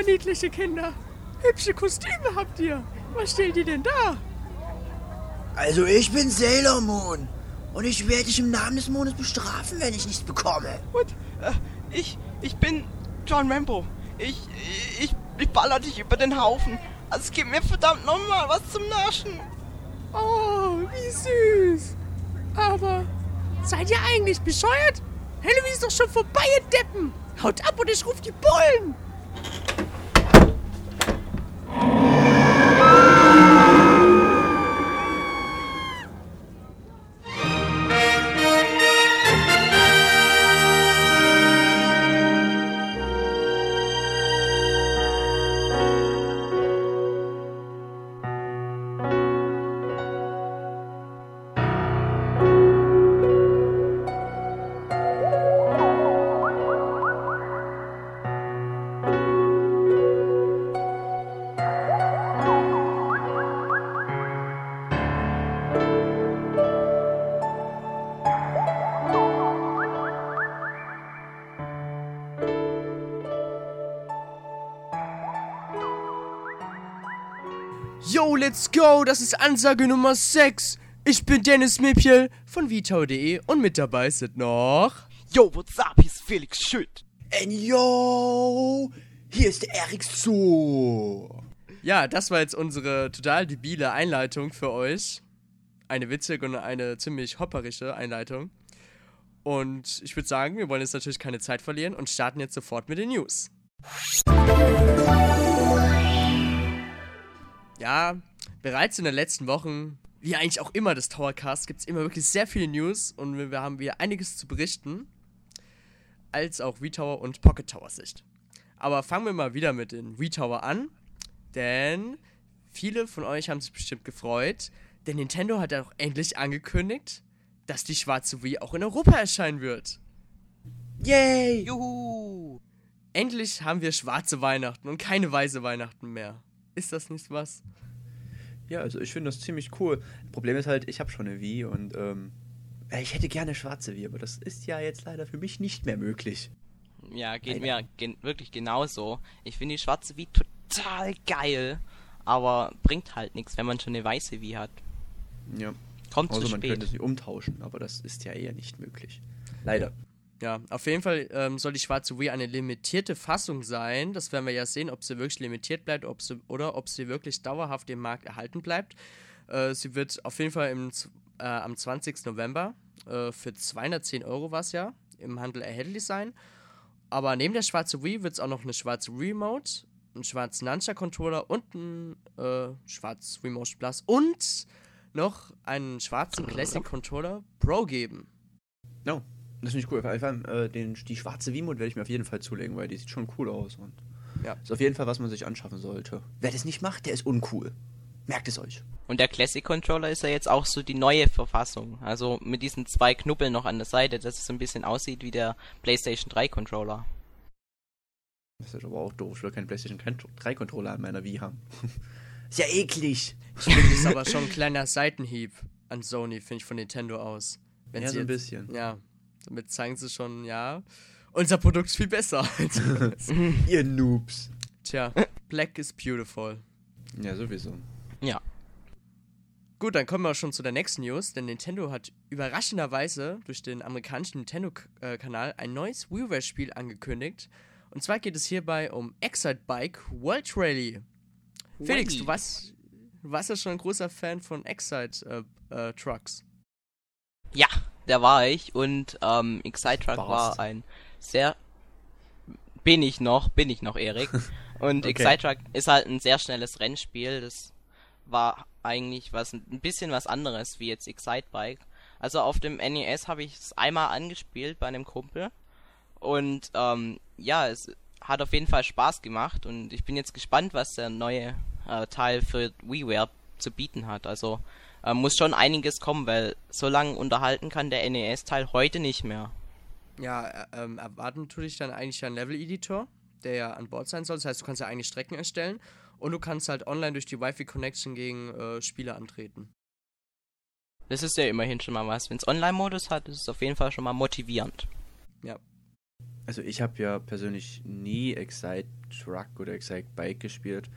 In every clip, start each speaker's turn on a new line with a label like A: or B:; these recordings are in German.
A: niedliche Kinder. Hübsche Kostüme habt ihr. Was stellt ihr denn da?
B: Also ich bin Sailor Moon. Und ich werde dich im Namen des Mondes bestrafen, wenn ich nichts bekomme.
C: Und äh, ich, ich bin John Rambo. Ich, ich, ich baller dich über den Haufen. Also gib mir verdammt nochmal was zum Naschen.
A: Oh, wie süß. Aber seid ihr eigentlich bescheuert? Halloween ist doch schon vorbei, ihr Deppen. Haut ab und ich ruf die Bullen. Let's go! Das ist Ansage Nummer 6. Ich bin Dennis Mipiel von vitau.de und mit dabei sind noch.
C: Yo, what's up? Hier ist Felix Schütt.
B: And yo, hier ist der Erik Zoo.
A: Ja, das war jetzt unsere total debile Einleitung für euch. Eine witzige und eine ziemlich hopperische Einleitung. Und ich würde sagen, wir wollen jetzt natürlich keine Zeit verlieren und starten jetzt sofort mit den News. Ja, bereits in den letzten Wochen, wie eigentlich auch immer des Towercasts, gibt es immer wirklich sehr viele News und wir haben wieder einiges zu berichten. Als auch V-Tower und Pocket Tower Sicht. Aber fangen wir mal wieder mit den V-Tower an, denn viele von euch haben sich bestimmt gefreut, denn Nintendo hat ja auch endlich angekündigt, dass die schwarze Wii auch in Europa erscheinen wird.
B: Yay!
C: Juhu.
A: Endlich haben wir schwarze Weihnachten und keine weiße Weihnachten mehr. Ist das nicht was?
D: Ja, also ich finde das ziemlich cool. Problem ist halt, ich habe schon eine Wii und ähm, äh, ich hätte gerne schwarze Wii, aber das ist ja jetzt leider für mich nicht mehr möglich.
C: Ja, geht
D: Leider.
C: mir gen wirklich genauso. Ich finde die schwarze Wii total geil, aber bringt halt nichts, wenn man schon eine weiße Wii hat.
D: Ja.
C: Kommt
D: Also
C: zu
D: man
C: spät.
D: könnte sie umtauschen, aber das ist ja eher nicht möglich. Leider.
A: Ja, auf jeden Fall ähm, soll die schwarze Wii eine limitierte Fassung sein. Das werden wir ja sehen, ob sie wirklich limitiert bleibt ob sie, oder ob sie wirklich dauerhaft im Markt erhalten bleibt. Äh, sie wird auf jeden Fall im, äh, am 20. November äh, für 210 Euro was ja im Handel erhältlich sein. Aber neben der schwarze Wii wird es auch noch eine schwarze Remote, einen schwarzen Nunchuck-Controller und einen äh, schwarz Remote Plus und noch einen schwarzen Classic-Controller Pro geben.
D: No, das finde ich cool. Vor allem äh, den, die schwarze Wii-Mode werde ich mir auf jeden Fall zulegen, weil die sieht schon cool aus. Und
A: Ja.
D: Ist auf jeden Fall, was man sich anschaffen sollte. Wer das nicht macht, der ist uncool. Merkt es euch.
C: Und der Classic Controller ist ja jetzt auch so die neue Verfassung. Also mit diesen zwei Knubbeln noch an der Seite, dass es so ein bisschen aussieht wie der PlayStation 3 Controller.
D: Das ist aber auch doof. Ich will keinen PlayStation 3 Controller an meiner Wii haben. ist ja eklig.
A: Ich finde, das ist aber schon ein kleiner Seitenhieb an Sony, finde ich, von Nintendo aus. Wenn
D: ja,
A: sie
D: so ein
A: jetzt-
D: bisschen.
A: Ja, damit zeigen sie schon, ja, unser Produkt ist viel besser.
D: Ihr Noobs.
A: Tja, Black is beautiful.
D: Ja, sowieso.
C: Ja.
A: Gut, dann kommen wir auch schon zu der nächsten News, denn Nintendo hat überraschenderweise durch den amerikanischen Nintendo-Kanal ein neues WiiWare-Spiel angekündigt. Und zwar geht es hierbei um Excite Bike World Rally. Felix, du warst, du warst ja schon ein großer Fan von Excite äh, äh, Trucks.
C: Ja, der war ich und ähm, Excite Truck
D: Warst.
C: war ein sehr bin ich noch, bin ich noch, Erik. Und
D: Okay.
C: Excite Truck ist halt ein sehr schnelles Rennspiel. Das war eigentlich was ein bisschen was anderes wie jetzt Excite Bike. Also auf dem NES habe ich es einmal angespielt bei einem Kumpel und ähm, ja, es hat auf jeden Fall Spaß gemacht und ich bin jetzt gespannt, was der neue äh, Teil für WiiWare zu bieten hat. Also äh, muss schon einiges kommen, weil so lange unterhalten kann der NES-Teil heute nicht mehr.
A: Ja, äh, ähm, erwarten tue ich dann eigentlich einen Level-Editor, der ja an Bord sein soll. Das heißt, du kannst ja eigentlich Strecken erstellen und du kannst halt online durch die Wi-Fi-Connection gegen äh, Spieler antreten.
C: Das ist ja immerhin schon mal was. Wenn es Online-Modus hat, ist es auf jeden Fall schon mal motivierend.
D: Also ich habe ja persönlich nie Excite Truck oder Excite Bike gespielt.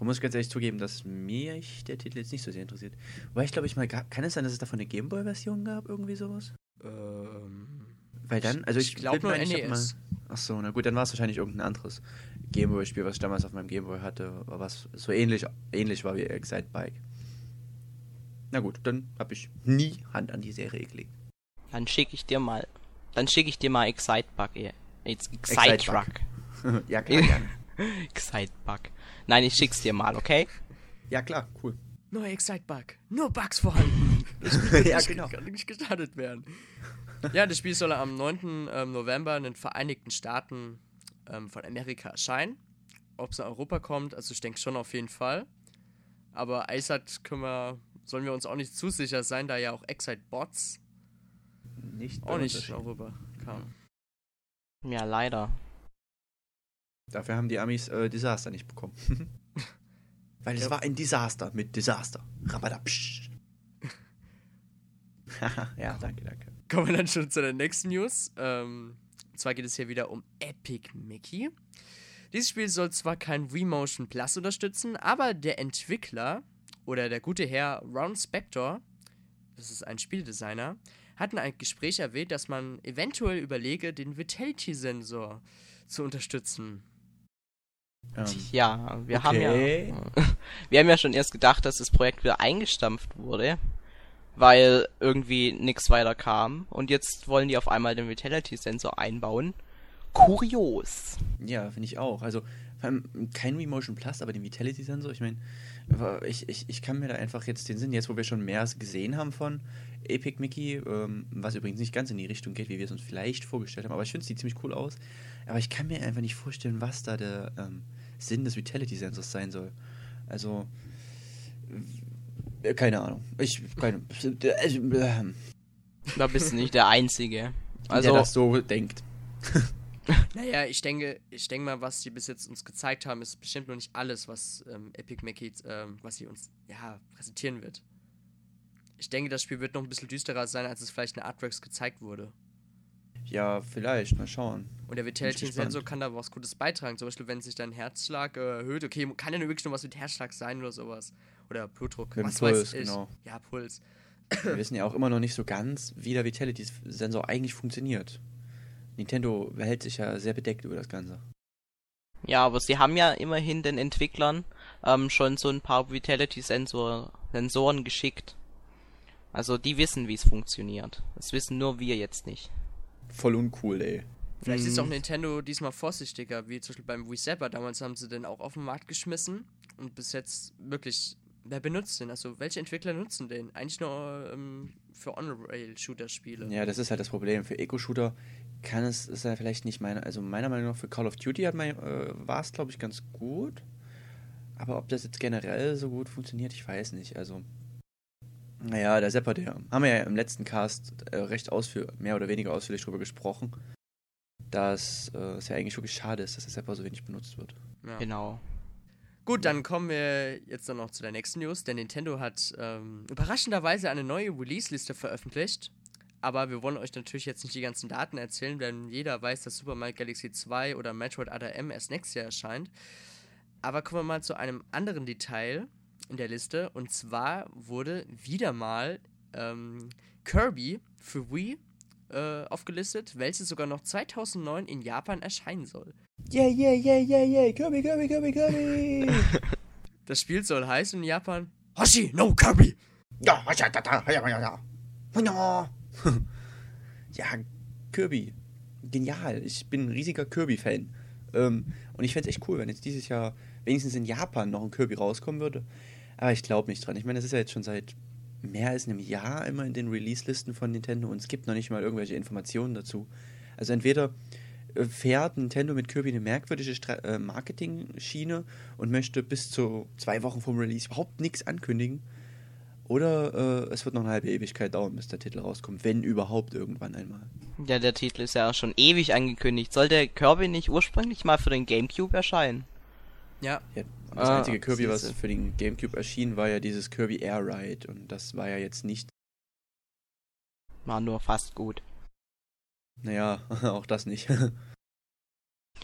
D: Darum muss ich ganz ehrlich zugeben, dass mich der Titel jetzt nicht so sehr interessiert. Wobei ich glaube, ich mal, kann es sein, dass es davon eine Gameboy-Version gab, irgendwie sowas?
A: Ähm,
D: Weil dann, also ich,
A: ich glaube nur NES.
D: Ach so, na gut, dann war es wahrscheinlich irgendein anderes Gameboy-Spiel, was ich damals auf meinem Gameboy hatte, was so ähnlich, ähnlich war wie Excite Bike. Na gut, dann habe ich nie Hand an die Serie gelegt.
C: Dann schicke ich dir mal. Dann schicke ich dir mal Excite Bug. Ex- Excite
D: Excite
C: Truck.
D: ja, klar, gerne.
C: Excite Bug. Nein, ich schick's dir mal, okay?
D: Ja, klar, cool.
A: Nur Excite-Bug. Nur Bugs vorhanden. Das Spiel
D: Ja,
A: nicht,
D: genau.
A: kann nicht gestartet werden. ja, das Spiel soll am 9. ähm, November in den Vereinigten Staaten ähm, von Amerika erscheinen. Ob es nach Europa kommt, also ich denke schon auf jeden Fall. Aber ISAT können wir, sollen wir uns auch nicht zu sicher sein, da ja auch Excite-Bots
D: Nicht
A: auch nicht in. Europa kamen.
C: Ja, leider.
D: Dafür haben die Amis äh, Disaster nicht bekommen. Weil es
A: Ja.
D: war ein Desaster mit Desaster. Rabadabsch. ja, danke, danke.
A: Kommen wir dann schon zu der nächsten News. Ähm, und zwar geht es hier wieder um Epic Mickey. Dieses Spiel soll zwar kein Remotion Plus unterstützen, aber der Entwickler oder der gute Herr Ron Spector, das ist ein Spieldesigner, hat in einem Gespräch erwähnt, dass man eventuell überlege, den Vitality-Sensor zu unterstützen.
D: Ähm,
C: Ja, wir haben
D: Okay.
C: ja. Wir haben ja schon erst gedacht, dass das Projekt wieder eingestampft wurde, weil irgendwie nichts weiter kam. Und jetzt wollen die auf einmal den Vitality-Sensor einbauen. Kurios.
D: ja, finde ich auch. Also, vor allem kein Remotion Plus, aber den Vitality-Sensor. Ich meine, ich, ich, ich kann mir da einfach jetzt den Sinn, jetzt wo wir schon mehr gesehen haben von Epic Mickey, ähm, was übrigens nicht ganz in die Richtung geht, wie wir es uns vielleicht vorgestellt haben, aber ich finde, es sieht ziemlich cool aus. Aber ich kann mir einfach nicht vorstellen, was da der ähm, Sinn des Vitality-Sensors sein soll. Also, äh, keine Ahnung. Ich, keine, äh, äh,
C: Da bist du nicht der Einzige.
D: also, der das so denkt.
A: Naja, ich denke, ich denke mal, was sie bis jetzt uns gezeigt haben, ist bestimmt noch nicht alles, was ähm, Epic Mickey, ähm, was sie uns ja, präsentieren wird. Ich denke, das Spiel wird noch ein bisschen düsterer sein, als es vielleicht in Artworks gezeigt wurde.
D: Ja, vielleicht, mal schauen.
A: Und der Vitality-Sensor kann da was Gutes beitragen. Zum Beispiel, wenn sich dein Herzschlag äh, erhöht. Okay, kann ja nur wirklich nur was mit Herzschlag sein oder sowas. Oder Blutdruck.
D: Mit
A: was
D: Puls,
A: weiß ich.
D: genau.
A: Ja, Puls.
D: Wir wissen ja auch immer noch nicht so ganz, wie der Vitality-Sensor eigentlich funktioniert. Nintendo hält sich ja sehr bedeckt über das Ganze.
C: ja, aber sie haben ja immerhin den Entwicklern ähm, schon so ein paar Vitality-Sensoren geschickt. Also die wissen, wie es funktioniert. Das wissen nur wir jetzt nicht.
D: Voll uncool, ey.
A: Vielleicht ist auch
C: Hm.
A: Nintendo diesmal vorsichtiger, wie zum Beispiel beim Wii Zapper. Damals haben sie den auch auf den Markt geschmissen. Und bis jetzt wirklich, wer benutzt den? Also, welche Entwickler nutzen den? Eigentlich nur ähm, für On-Rail-Shooter-Spiele.
D: Ja, das ist halt das Problem. Für Eco-Shooter kann es, ist ja vielleicht nicht meine, also meiner Meinung nach für Call of Duty hat man, äh, war es, glaube ich, ganz gut. Aber ob das jetzt generell so gut funktioniert, ich weiß nicht. Also, naja, der Sepper, der haben wir ja im letzten Cast äh, recht ausführlich, mehr oder weniger ausführlich drüber gesprochen, dass äh, es ja eigentlich wirklich schade ist, dass der Sepper so wenig benutzt wird.
A: Ja.
C: Genau.
A: Gut, dann kommen wir jetzt dann noch zu der nächsten News. Der Nintendo hat ähm, überraschenderweise eine neue Release-Liste veröffentlicht. Aber wir wollen euch natürlich jetzt nicht die ganzen Daten erzählen, denn jeder weiß, dass Super Mario Galaxy 2 oder Metroid ADM erst nächstes Jahr erscheint. Aber kommen wir mal zu einem anderen Detail in der Liste. Und zwar wurde wieder mal ähm, Kirby für Wii äh, aufgelistet, welches sogar noch 2009 in Japan erscheinen soll.
D: Yeah, yeah, yeah, yeah, yeah, Kirby, Kirby, Kirby, Kirby!
A: Das Spiel soll heißen in Japan Hoshi no Kirby.
D: Ja, ja, ja, ja, ja, ja, Kirby. Genial. Ich bin ein riesiger Kirby-Fan. Ähm, und ich fände es echt cool, wenn jetzt dieses Jahr wenigstens in Japan noch ein Kirby rauskommen würde. Aber ich glaube nicht dran. Ich meine, das ist ja jetzt schon seit mehr als einem Jahr immer in den Release-Listen von Nintendo und es gibt noch nicht mal irgendwelche Informationen dazu. Also entweder äh, fährt Nintendo mit Kirby eine merkwürdige Stra äh, Marketing-Schiene und möchte bis zu zwei Wochen vom Release überhaupt nichts ankündigen. Oder äh, es wird noch eine halbe Ewigkeit dauern, bis der Titel rauskommt, wenn überhaupt irgendwann einmal.
C: Ja, der Titel ist ja schon ewig angekündigt. Soll der Kirby nicht ursprünglich mal für den Gamecube erscheinen?
A: Ja,
D: Ja, das
C: Ah,
D: einzige Kirby, was für den Gamecube erschien, war ja dieses Kirby Air Ride und das war ja jetzt nicht,
C: War nur fast gut.
D: naja, auch das nicht.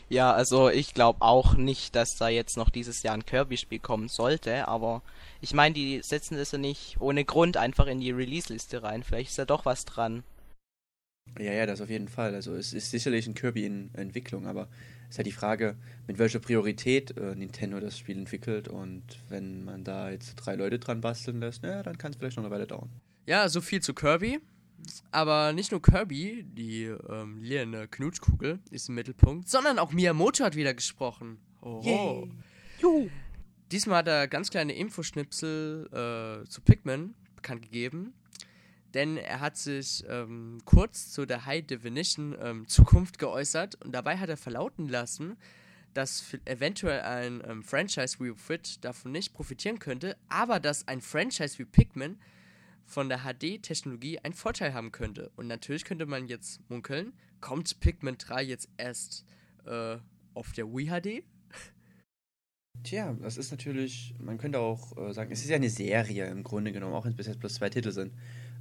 C: Ja, also ich glaube auch nicht, dass da jetzt noch dieses Jahr ein Kirby-Spiel kommen sollte, aber ich meine, die setzen das ja nicht ohne Grund einfach in die Release-Liste rein. Vielleicht ist da doch was dran.
D: Ja, ja, das auf jeden Fall. Also es ist sicherlich ein Kirby in Entwicklung, aber ist halt die Frage, mit welcher Priorität äh, Nintendo das Spiel entwickelt und wenn man da jetzt drei Leute dran basteln lässt, naja, dann kann es vielleicht noch eine Weile dauern.
A: Ja, so viel zu Kirby. Aber nicht nur Kirby, die ähm, lilane Knutschkugel, ist im Mittelpunkt, sondern auch Miyamoto hat wieder gesprochen. Oh.
C: Juhu.
A: Diesmal hat er ganz kleine Infoschnipsel äh, zu Pikmin bekannt gegeben. Denn er hat sich ähm, kurz zu der High Definition ähm, Zukunft geäußert und dabei hat er verlauten lassen, dass eventuell ein ähm, Franchise wie Fit davon nicht profitieren könnte, aber dass ein Franchise wie Pikmin von der HD-Technologie einen Vorteil haben könnte. Und natürlich könnte man jetzt munkeln, kommt Pikmin 3 jetzt erst äh, auf der Wii HD?
D: Tja, das ist natürlich, man könnte auch äh, sagen, es ist ja eine Serie im Grunde genommen, auch wenn es bis jetzt bloß zwei Titel sind.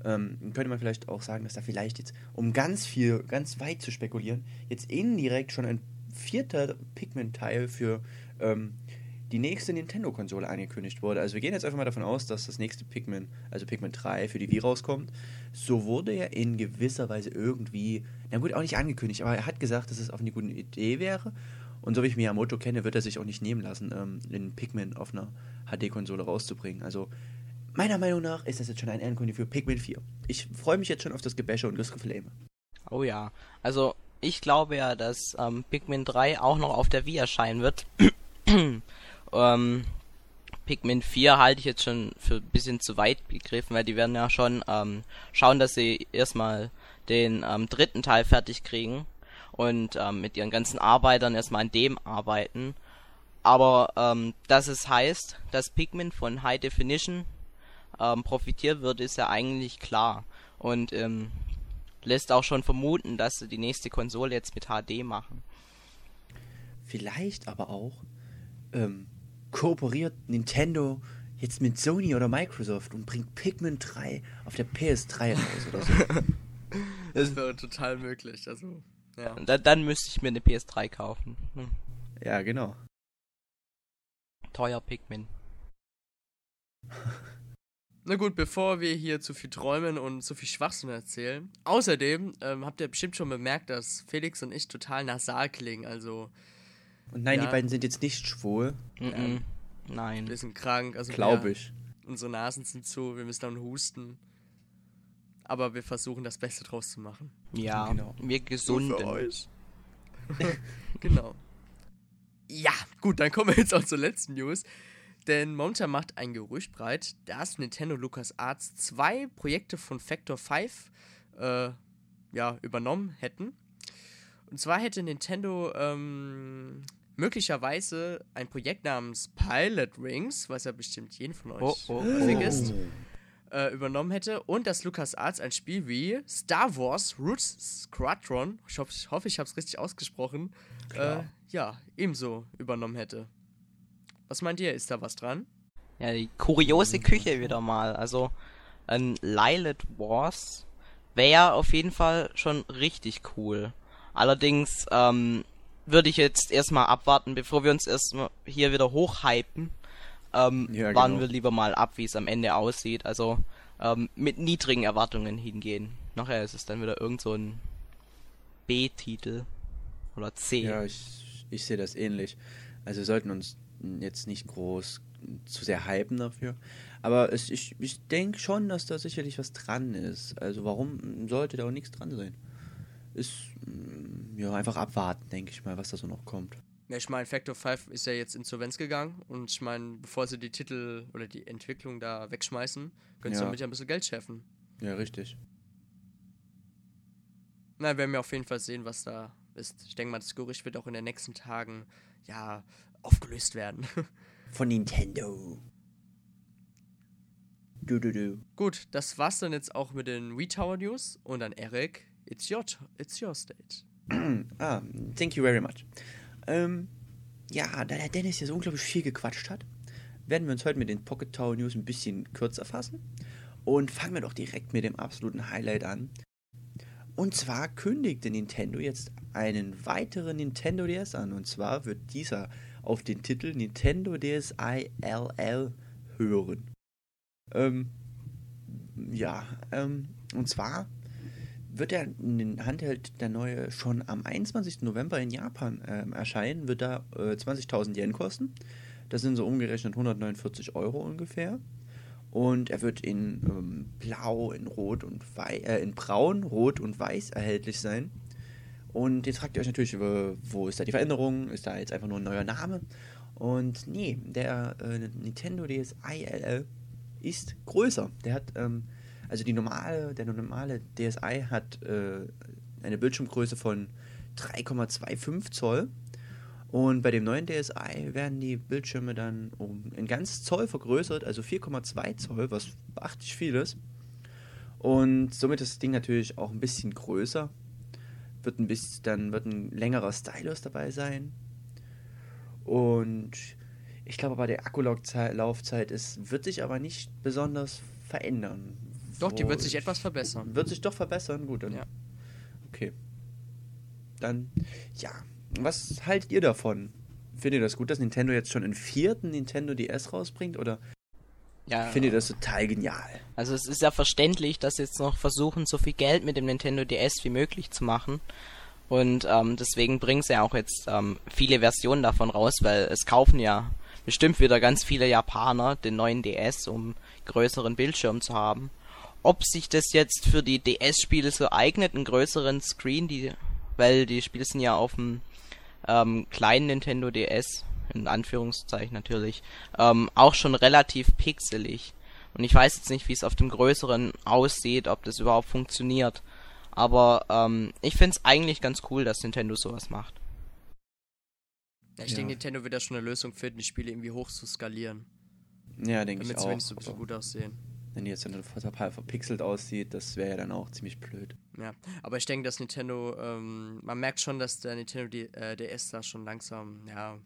D: Ähm, könnte man vielleicht auch sagen, dass da vielleicht jetzt, um ganz viel, ganz weit zu spekulieren, jetzt indirekt schon ein vierter Pikmin-Teil für ähm, die nächste Nintendo-Konsole angekündigt wurde. Also wir gehen jetzt einfach mal davon aus, dass das nächste Pikmin, also Pikmin 3 für die Wii rauskommt. So wurde er in gewisser Weise irgendwie, na gut, auch nicht angekündigt, aber er hat gesagt, dass es auch eine gute Idee wäre. Und so wie ich Miyamoto kenne, wird er sich auch nicht nehmen lassen, ähm, den Pikmin auf einer HD-Konsole rauszubringen. Also meiner Meinung nach ist das jetzt schon ein Endkunde für Pikmin 4. Ich freue mich jetzt schon auf das Gebäsche und das Geflame.
C: Oh ja. Also ich glaube ja, dass ähm, Pikmin 3 auch noch auf der Wii erscheinen wird. ähm, Pikmin 4 halte ich jetzt schon für ein bisschen zu weit gegriffen, weil die werden ja schon ähm, schauen, dass sie erstmal den ähm, dritten Teil fertig kriegen und ähm, mit ihren ganzen Arbeitern erstmal an dem arbeiten. Aber ähm, dass es heißt, dass Pikmin von High Definition ähm, profitiert wird, ist ja eigentlich klar. Und ähm, lässt auch schon vermuten, dass sie die nächste Konsole jetzt mit HD machen.
D: Vielleicht aber auch ähm, kooperiert Nintendo jetzt mit Sony oder Microsoft und bringt Pikmin 3 auf der PS3 raus oder so.
A: Das wäre total möglich. Also, ja.
C: Und dann, dann müsste ich mir eine PS3 kaufen. Hm.
D: ja, genau.
C: Teuer Pikmin.
A: Na gut, bevor wir hier zu viel träumen und zu viel Schwachsinn erzählen. Außerdem ähm, habt ihr bestimmt schon bemerkt, dass Felix und ich total nasal klingen. Also,
D: Und nein,
A: Ja.
D: die beiden sind jetzt nicht schwul,
C: Mm -mm. Nein.
A: wir sind krank. Also
D: glaube ich.
A: Unsere Nasen sind zu, wir müssen dann husten. Aber wir versuchen das Beste draus zu machen.
C: Ja,
D: Genau.
C: wir gesunden.
A: euch. genau. Ja, gut, dann kommen wir jetzt auch zur letzten News. Denn momentan macht ein Gerücht breit, dass Nintendo LucasArts zwei Projekte von Factor 5 äh, ja, übernommen hätten. Und zwar hätte Nintendo ähm, möglicherweise ein Projekt namens Pilot Rings, was ja bestimmt jeden von euch
C: Oh, oh, oh.
A: ist, äh, übernommen hätte und dass LucasArts ein Spiel wie Star Wars Roots Squadron, ich hoffe, ich, hoffe, ich habe es richtig ausgesprochen, äh, ja, ebenso übernommen hätte. Was meint ihr, ist da was dran?
C: Ja, die kuriose Küche wieder mal. Also, ein Lilith Wars wäre auf jeden Fall schon richtig cool. Allerdings, ähm, würde ich jetzt erstmal abwarten, bevor wir uns erstmal hier wieder hochhypen. Ähm,
D: Ja,
C: warten
D: genau.
C: wir lieber mal ab, wie es am Ende aussieht. Also, ähm, mit niedrigen Erwartungen hingehen. Nachher ist es dann wieder irgend so ein B-Titel. Oder C.
D: Ja, ich, ich sehe das ähnlich. Also wir sollten uns jetzt nicht groß zu sehr hypen dafür. Aber es, ich, ich denke schon, dass da sicherlich was dran ist. Also warum sollte da auch nichts dran sein? Ist mm, ja einfach abwarten, denke ich mal, was da so noch kommt.
A: Ja, ich meine, Factor 5 ist ja jetzt insolvenz gegangen und ich meine, bevor sie die Titel oder die Entwicklung da wegschmeißen, können sie
D: Ja.
A: damit ja ein bisschen Geld scheffeln.
D: Ja, richtig.
A: Na, wir werden ja auf jeden Fall sehen, was da ist. Ich denke mal, das Gerücht wird auch in den nächsten Tagen, ja, aufgelöst werden.
D: Von Nintendo. Du, du, du.
A: Gut, das war's dann jetzt auch mit den Wii Tower News und dann Eric, it's your, it's your stage.
D: Ah, thank you very much. Ähm, ja, da der Dennis ja so unglaublich viel gequatscht hat, werden wir uns heute mit den Pocket Tower News ein bisschen kürzer fassen. Und fangen wir doch direkt mit dem absoluten Highlight an. Und zwar kündigte Nintendo jetzt einen weiteren Nintendo DS an. Und zwar wird dieser auf den Titel Nintendo DS ILL hören. Ähm, ja, ähm, und zwar wird der Handheld der neue schon am 21. November in Japan ähm, erscheinen, wird da äh, 20.000 Yen kosten. Das sind so umgerechnet 149 Euro ungefähr. Und er wird in ähm, Blau, in Rot und Weiß, äh, in Braun, Rot und Weiß erhältlich sein. Und jetzt fragt ihr euch natürlich, wo ist da die Veränderung? Ist da jetzt einfach nur ein neuer Name? Und nee, der äh, Nintendo DS ILL ist größer. Der hat, ähm, also die normale, der normale DSi hat äh, eine Bildschirmgröße von 3,25 Zoll. Und bei dem neuen DSi werden die Bildschirme dann um ein ganz Zoll vergrößert, also 4,2 Zoll, was beachtlich viel ist. Und somit ist das Ding natürlich auch ein bisschen größer wird ein bisschen, dann wird ein längerer Stylus dabei sein. Und ich glaube aber, der Akkulaufzeit ist, wird sich aber nicht besonders verändern.
A: Doch, die wird sich etwas verbessern.
D: Wird sich doch verbessern? Gut, dann. Ja. Okay. Dann, ja. Was haltet ihr davon? Findet ihr das gut, dass Nintendo jetzt schon einen vierten Nintendo DS rausbringt? Oder ja, finde das total genial.
C: Also es ist ja verständlich, dass sie jetzt noch versuchen, so viel Geld mit dem Nintendo DS wie möglich zu machen. Und ähm, deswegen bringen sie ja auch jetzt ähm, viele Versionen davon raus, weil es kaufen ja bestimmt wieder ganz viele Japaner den neuen DS, um größeren Bildschirm zu haben. Ob sich das jetzt für die DS-Spiele so eignet, einen größeren Screen, die, weil die Spiele sind ja auf dem ähm, kleinen Nintendo DS in Anführungszeichen natürlich, ähm, auch schon relativ pixelig. Und ich weiß jetzt nicht, wie es auf dem größeren aussieht, ob das überhaupt funktioniert. Aber ähm, ich finde es eigentlich ganz cool, dass Nintendo sowas macht.
A: Ja, ich ja. denke, Nintendo wird da schon eine Lösung finden, die Spiele irgendwie hoch zu skalieren.
D: Ja, denke ich auch.
A: Damit sie so, so gut aussehen.
D: Wenn die jetzt dann total verpixelt aussieht, das wäre ja dann auch ziemlich blöd.
A: Ja, aber ich denke, dass Nintendo, ähm, man merkt schon, dass der Nintendo die, äh, DS da schon langsam, ja,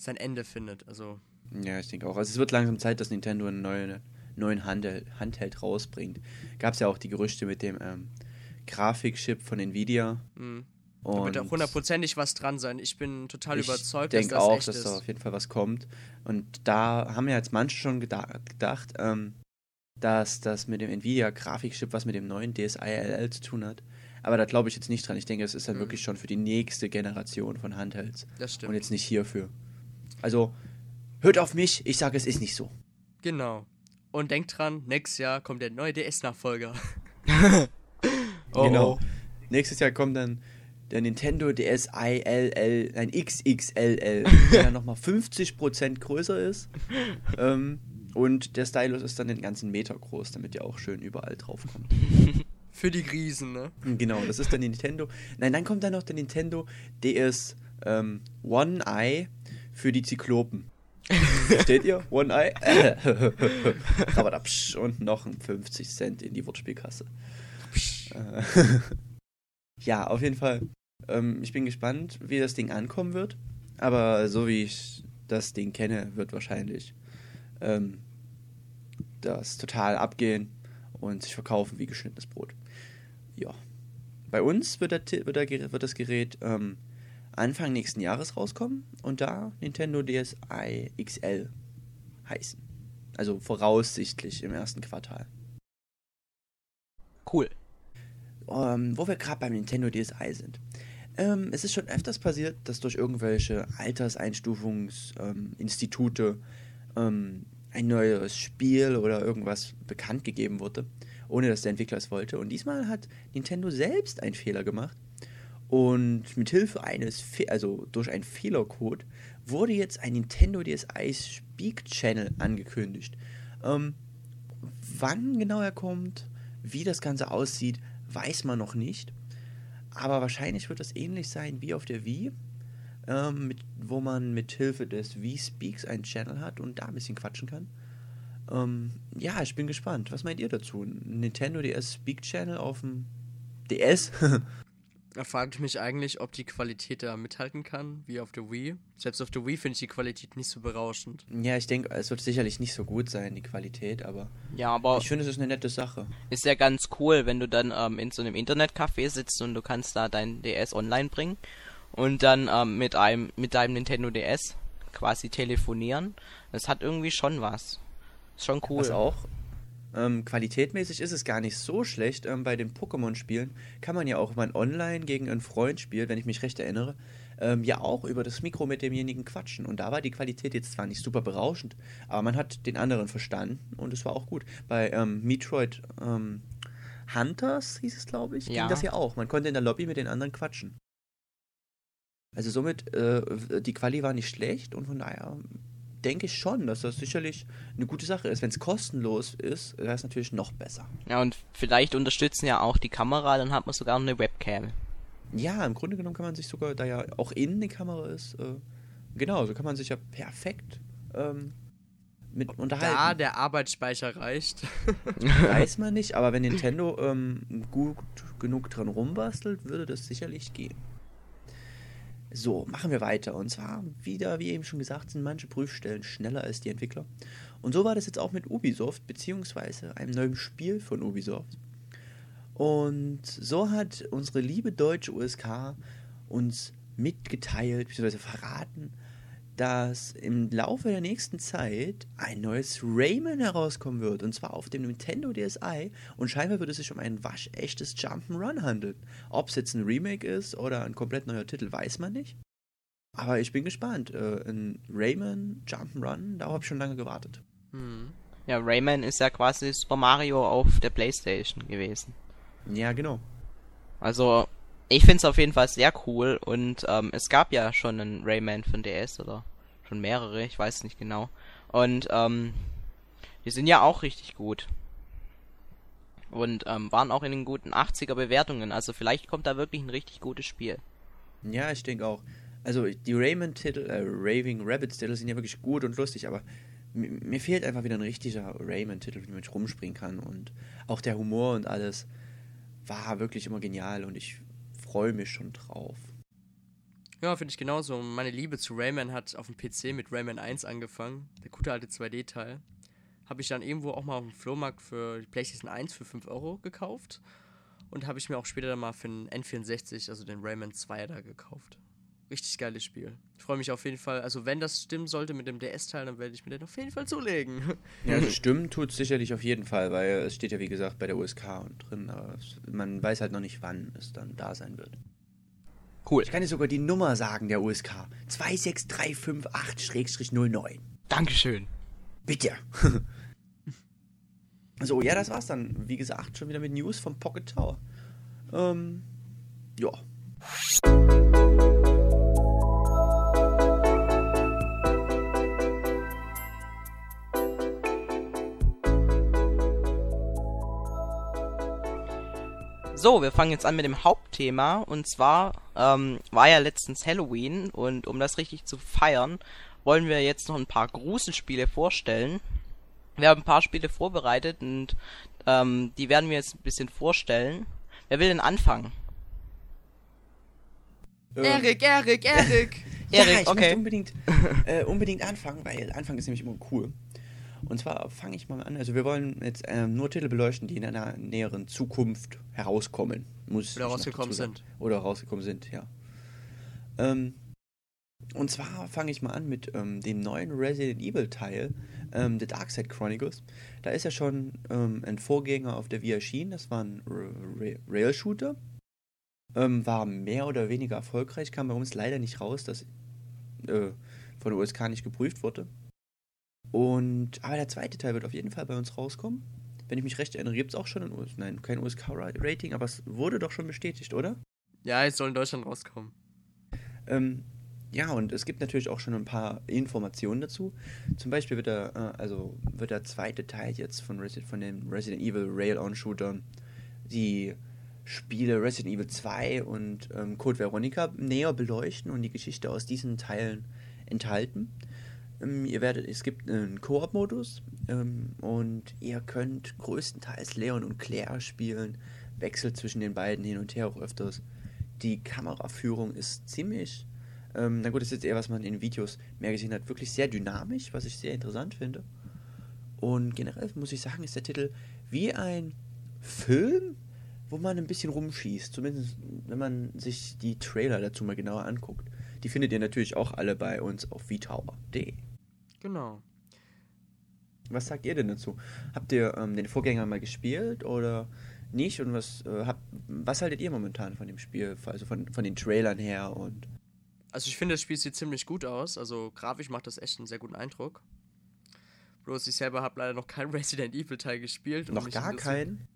A: sein Ende findet. Also.
D: Ja, ich denke auch. Also es wird langsam Zeit, dass Nintendo einen neuen, neuen Handheld, Handheld rausbringt. Gab es ja auch die Gerüchte mit dem ähm, Grafikchip von Nvidia.
A: Mhm. da wird auch hundertprozentig was dran sein. Ich bin total
D: ich
A: überzeugt,
D: dass das auch, echt dass ist. da auf jeden Fall was kommt. Und da haben ja jetzt manche schon gedacht, gedacht ähm, dass das mit dem Nvidia-Grafikchip was mit dem neuen DSi-LL zu tun hat. Aber da glaube ich jetzt nicht dran. Ich denke, es ist dann mhm. wirklich schon für die nächste Generation von Handhelds.
A: Das stimmt.
D: Und jetzt nicht hierfür. Also, hört auf mich, ich sage, es ist nicht so.
A: Genau. Und denkt dran, nächstes Jahr kommt der neue DS-Nachfolger.
D: oh, genau. Oh. Nächstes Jahr kommt dann der Nintendo DS ILL, ein XXLL, der dann nochmal 50% größer ist. ähm, und der Stylus ist dann den ganzen Meter groß, damit ihr auch schön überall drauf kommt.
A: Für die Riesen, ne?
D: Genau, das ist der Nintendo. Nein, dann kommt dann noch der Nintendo DS ähm, One Eye für die Zyklopen. Versteht ihr? One Eye. und noch ein 50 Cent in die Wortspielkasse. Äh, ja, auf jeden Fall. Ähm, ich bin gespannt, wie das Ding ankommen wird. Aber so wie ich das Ding kenne, wird wahrscheinlich ähm, das total abgehen und sich verkaufen wie geschnittenes Brot. Ja. Bei uns wird, der, wird, der, wird das Gerät ähm, Anfang nächsten Jahres rauskommen und da Nintendo DSi XL heißen. Also voraussichtlich im ersten Quartal.
C: Cool.
D: Ähm, wo wir gerade beim Nintendo DSi sind. Ähm, es ist schon öfters passiert, dass durch irgendwelche Alterseinstufungsinstitute ähm, ein neues Spiel oder irgendwas bekannt gegeben wurde, ohne dass der Entwickler es wollte. Und diesmal hat Nintendo selbst einen Fehler gemacht und mit Hilfe eines, Fe also durch einen Fehlercode, wurde jetzt ein Nintendo DSi Speak Channel angekündigt. Ähm, wann genau er kommt, wie das Ganze aussieht, weiß man noch nicht. Aber wahrscheinlich wird das ähnlich sein wie auf der Wii, ähm, mit, wo man mit Hilfe des Wii Speaks einen Channel hat und da ein bisschen quatschen kann. Ähm, ja, ich bin gespannt. Was meint ihr dazu? Nintendo DS Speak Channel auf dem DS?
A: Da frage ich mich eigentlich, ob die Qualität da mithalten kann, wie auf der Wii. Selbst auf der Wii finde ich die Qualität nicht so berauschend.
D: Ja, ich denke, es wird sicherlich nicht so gut sein, die Qualität, aber
C: Ja, aber
D: ich finde, es ist eine nette Sache.
C: ist ja ganz cool, wenn du dann ähm, in so einem Internetcafé sitzt und du kannst da dein DS online bringen und dann ähm, mit einem mit deinem Nintendo DS quasi telefonieren. Das hat irgendwie schon was. Ist schon cool.
D: Was auch, ähm, qualitätmäßig ist es gar nicht so schlecht. Ähm, bei den Pokémon-Spielen kann man ja auch, wenn man online gegen einen Freund spielt, wenn ich mich recht erinnere, ähm, ja auch über das Mikro mit demjenigen quatschen. Und da war die Qualität jetzt zwar nicht super berauschend, aber man hat den anderen verstanden und es war auch gut. Bei ähm, Metroid ähm, Hunters hieß es, glaube ich,
C: Ja.
D: ging das ja auch. Man konnte in der Lobby mit den anderen quatschen. Also somit, äh, die Quali war nicht schlecht und von daher denke ich schon, dass das sicherlich eine gute Sache ist. Wenn es kostenlos ist, wäre es natürlich noch besser.
C: Ja, und vielleicht unterstützen ja auch die Kamera, dann hat man sogar eine Webcam.
D: Ja, im Grunde genommen kann man sich sogar, da ja auch innen eine Kamera ist, äh, genau, so kann man sich ja perfekt ähm, mit
A: Da
D: unterhalten.
A: der Arbeitsspeicher reicht.
D: Weiß man nicht, aber wenn Nintendo ähm, gut genug dran rumbastelt, würde das sicherlich gehen. So, machen wir weiter. Und zwar, wieder, wie eben schon gesagt, sind manche Prüfstellen schneller als die Entwickler. Und so war das jetzt auch mit Ubisoft, beziehungsweise einem neuen Spiel von Ubisoft. Und so hat unsere liebe deutsche USK uns mitgeteilt, beziehungsweise verraten, dass im Laufe der nächsten Zeit ein neues Rayman herauskommen wird. Und zwar auf dem Nintendo DSi. Und scheinbar wird es sich um ein waschechtes Jump'n'Run handeln. Ob es jetzt ein Remake ist oder ein komplett neuer Titel, weiß man nicht. Aber ich bin gespannt. Äh, ein Rayman Jump'n'Run, darauf habe ich schon lange gewartet.
A: Hm.
C: Ja, Rayman ist ja quasi Super Mario auf der Playstation gewesen.
D: Ja, genau.
C: Also, ich find's auf jeden Fall sehr cool und ähm, es gab ja schon einen Rayman den DS oder schon mehrere, ich weiß nicht genau. Und ähm, die sind ja auch richtig gut. Und ähm, waren auch in den guten 80er Bewertungen, also vielleicht kommt da wirklich ein richtig gutes Spiel.
D: Ja, ich denke auch. Also die Rayman-Titel, äh, Raving Rabbits-Titel sind ja wirklich gut und lustig, aber mi- mir fehlt einfach wieder ein richtiger Rayman-Titel, wie man rumspringen kann. Und auch der Humor und alles war wirklich immer genial und ich freue mich schon drauf.
A: Ja, finde ich genauso. Meine Liebe zu Rayman hat auf dem PC mit Rayman 1 angefangen. Der gute alte 2D-Teil. Habe ich dann irgendwo auch mal auf dem Flohmarkt für die PlayStation 1 für 5 Euro gekauft. Und habe ich mir auch später dann mal für den N64, also den Rayman 2 da gekauft. Richtig geiles Spiel. Ich freue mich auf jeden Fall. Also, wenn das stimmen sollte mit dem DS-Teil, dann werde ich mir den auf jeden Fall zulegen.
D: Ja, also stimmen tut es sicherlich auf jeden Fall, weil es steht ja wie gesagt bei der USK und drin, aber es, man weiß halt noch nicht, wann es dann da sein wird.
C: Cool.
D: Ich kann dir sogar die Nummer sagen der USK. 26358-09.
C: Dankeschön.
D: Bitte. so, ja, das war's dann. Wie gesagt, schon wieder mit News vom Pocket Tower. Ähm, ja.
C: So, wir fangen jetzt an mit dem Hauptthema. Und zwar ähm, war ja letztens Halloween und um das richtig zu feiern, wollen wir jetzt noch ein paar Gruselspiele vorstellen. Wir haben ein paar Spiele vorbereitet und ähm, die werden wir jetzt ein bisschen vorstellen. Wer will denn anfangen?
D: Ähm,
A: Erik, Erik, Erik!
D: ja,
C: Erik,
D: ich
C: okay.
D: möchte unbedingt, äh, unbedingt anfangen, weil Anfang ist nämlich immer cool. Und zwar fange ich mal an. Also wir wollen jetzt ähm, nur Titel beleuchten, die in einer näheren Zukunft herauskommen. Muss
A: Oder rausgekommen sind.
D: Oder rausgekommen sind, ja. Ähm, und zwar fange ich mal an mit ähm, dem neuen Resident Evil Teil, ähm, The Dark Side Chronicles. Da ist ja schon ähm, ein Vorgänger auf der Wii erschienen, das war ein Ra- Ra- Rail-Shooter. Ähm, war mehr oder weniger erfolgreich, kam bei uns leider nicht raus, dass äh, von der USK nicht geprüft wurde. Und, aber der zweite Teil wird auf jeden Fall bei uns rauskommen. Wenn ich mich recht erinnere, gibt es auch schon ein US nein, kein USK-Rating, aber es wurde doch schon bestätigt, oder?
A: Ja, es soll in Deutschland rauskommen.
D: Ähm, ja, und es gibt natürlich auch schon ein paar Informationen dazu. Zum Beispiel wird der, äh, also wird der zweite Teil jetzt von, Resi von den Resident Evil Rail-On-Shootern die Spiele Resident Evil 2 und ähm, Code Veronica näher beleuchten und die Geschichte aus diesen Teilen enthalten. Ähm, ihr werdet, es gibt einen Koop-Modus ähm, und ihr könnt größtenteils Leon und Claire spielen, wechselt zwischen den beiden hin und her auch öfters. die Kameraführung ist ziemlich, ähm, na gut, das ist jetzt eher, was man in Videos mehr gesehen hat, wirklich sehr dynamisch, was ich sehr interessant finde. Und generell muss ich sagen, ist der Titel wie ein Film, wo man ein bisschen rumschießt. Zumindest, wenn man sich die Trailer dazu mal genauer anguckt. Die findet ihr natürlich auch alle bei uns auf vtower.de.
A: Genau.
D: Was sagt ihr denn dazu? Habt ihr ähm, den Vorgänger mal gespielt oder nicht? Und was, äh, habt, was haltet ihr momentan von dem Spiel? Also von, von den Trailern her und.
A: Also ich finde, das Spiel sieht ziemlich gut aus. Also grafisch macht das echt einen sehr guten Eindruck. Bloß ich selber habe leider noch keinen Resident Evil Teil gespielt.
D: Noch gar keinen?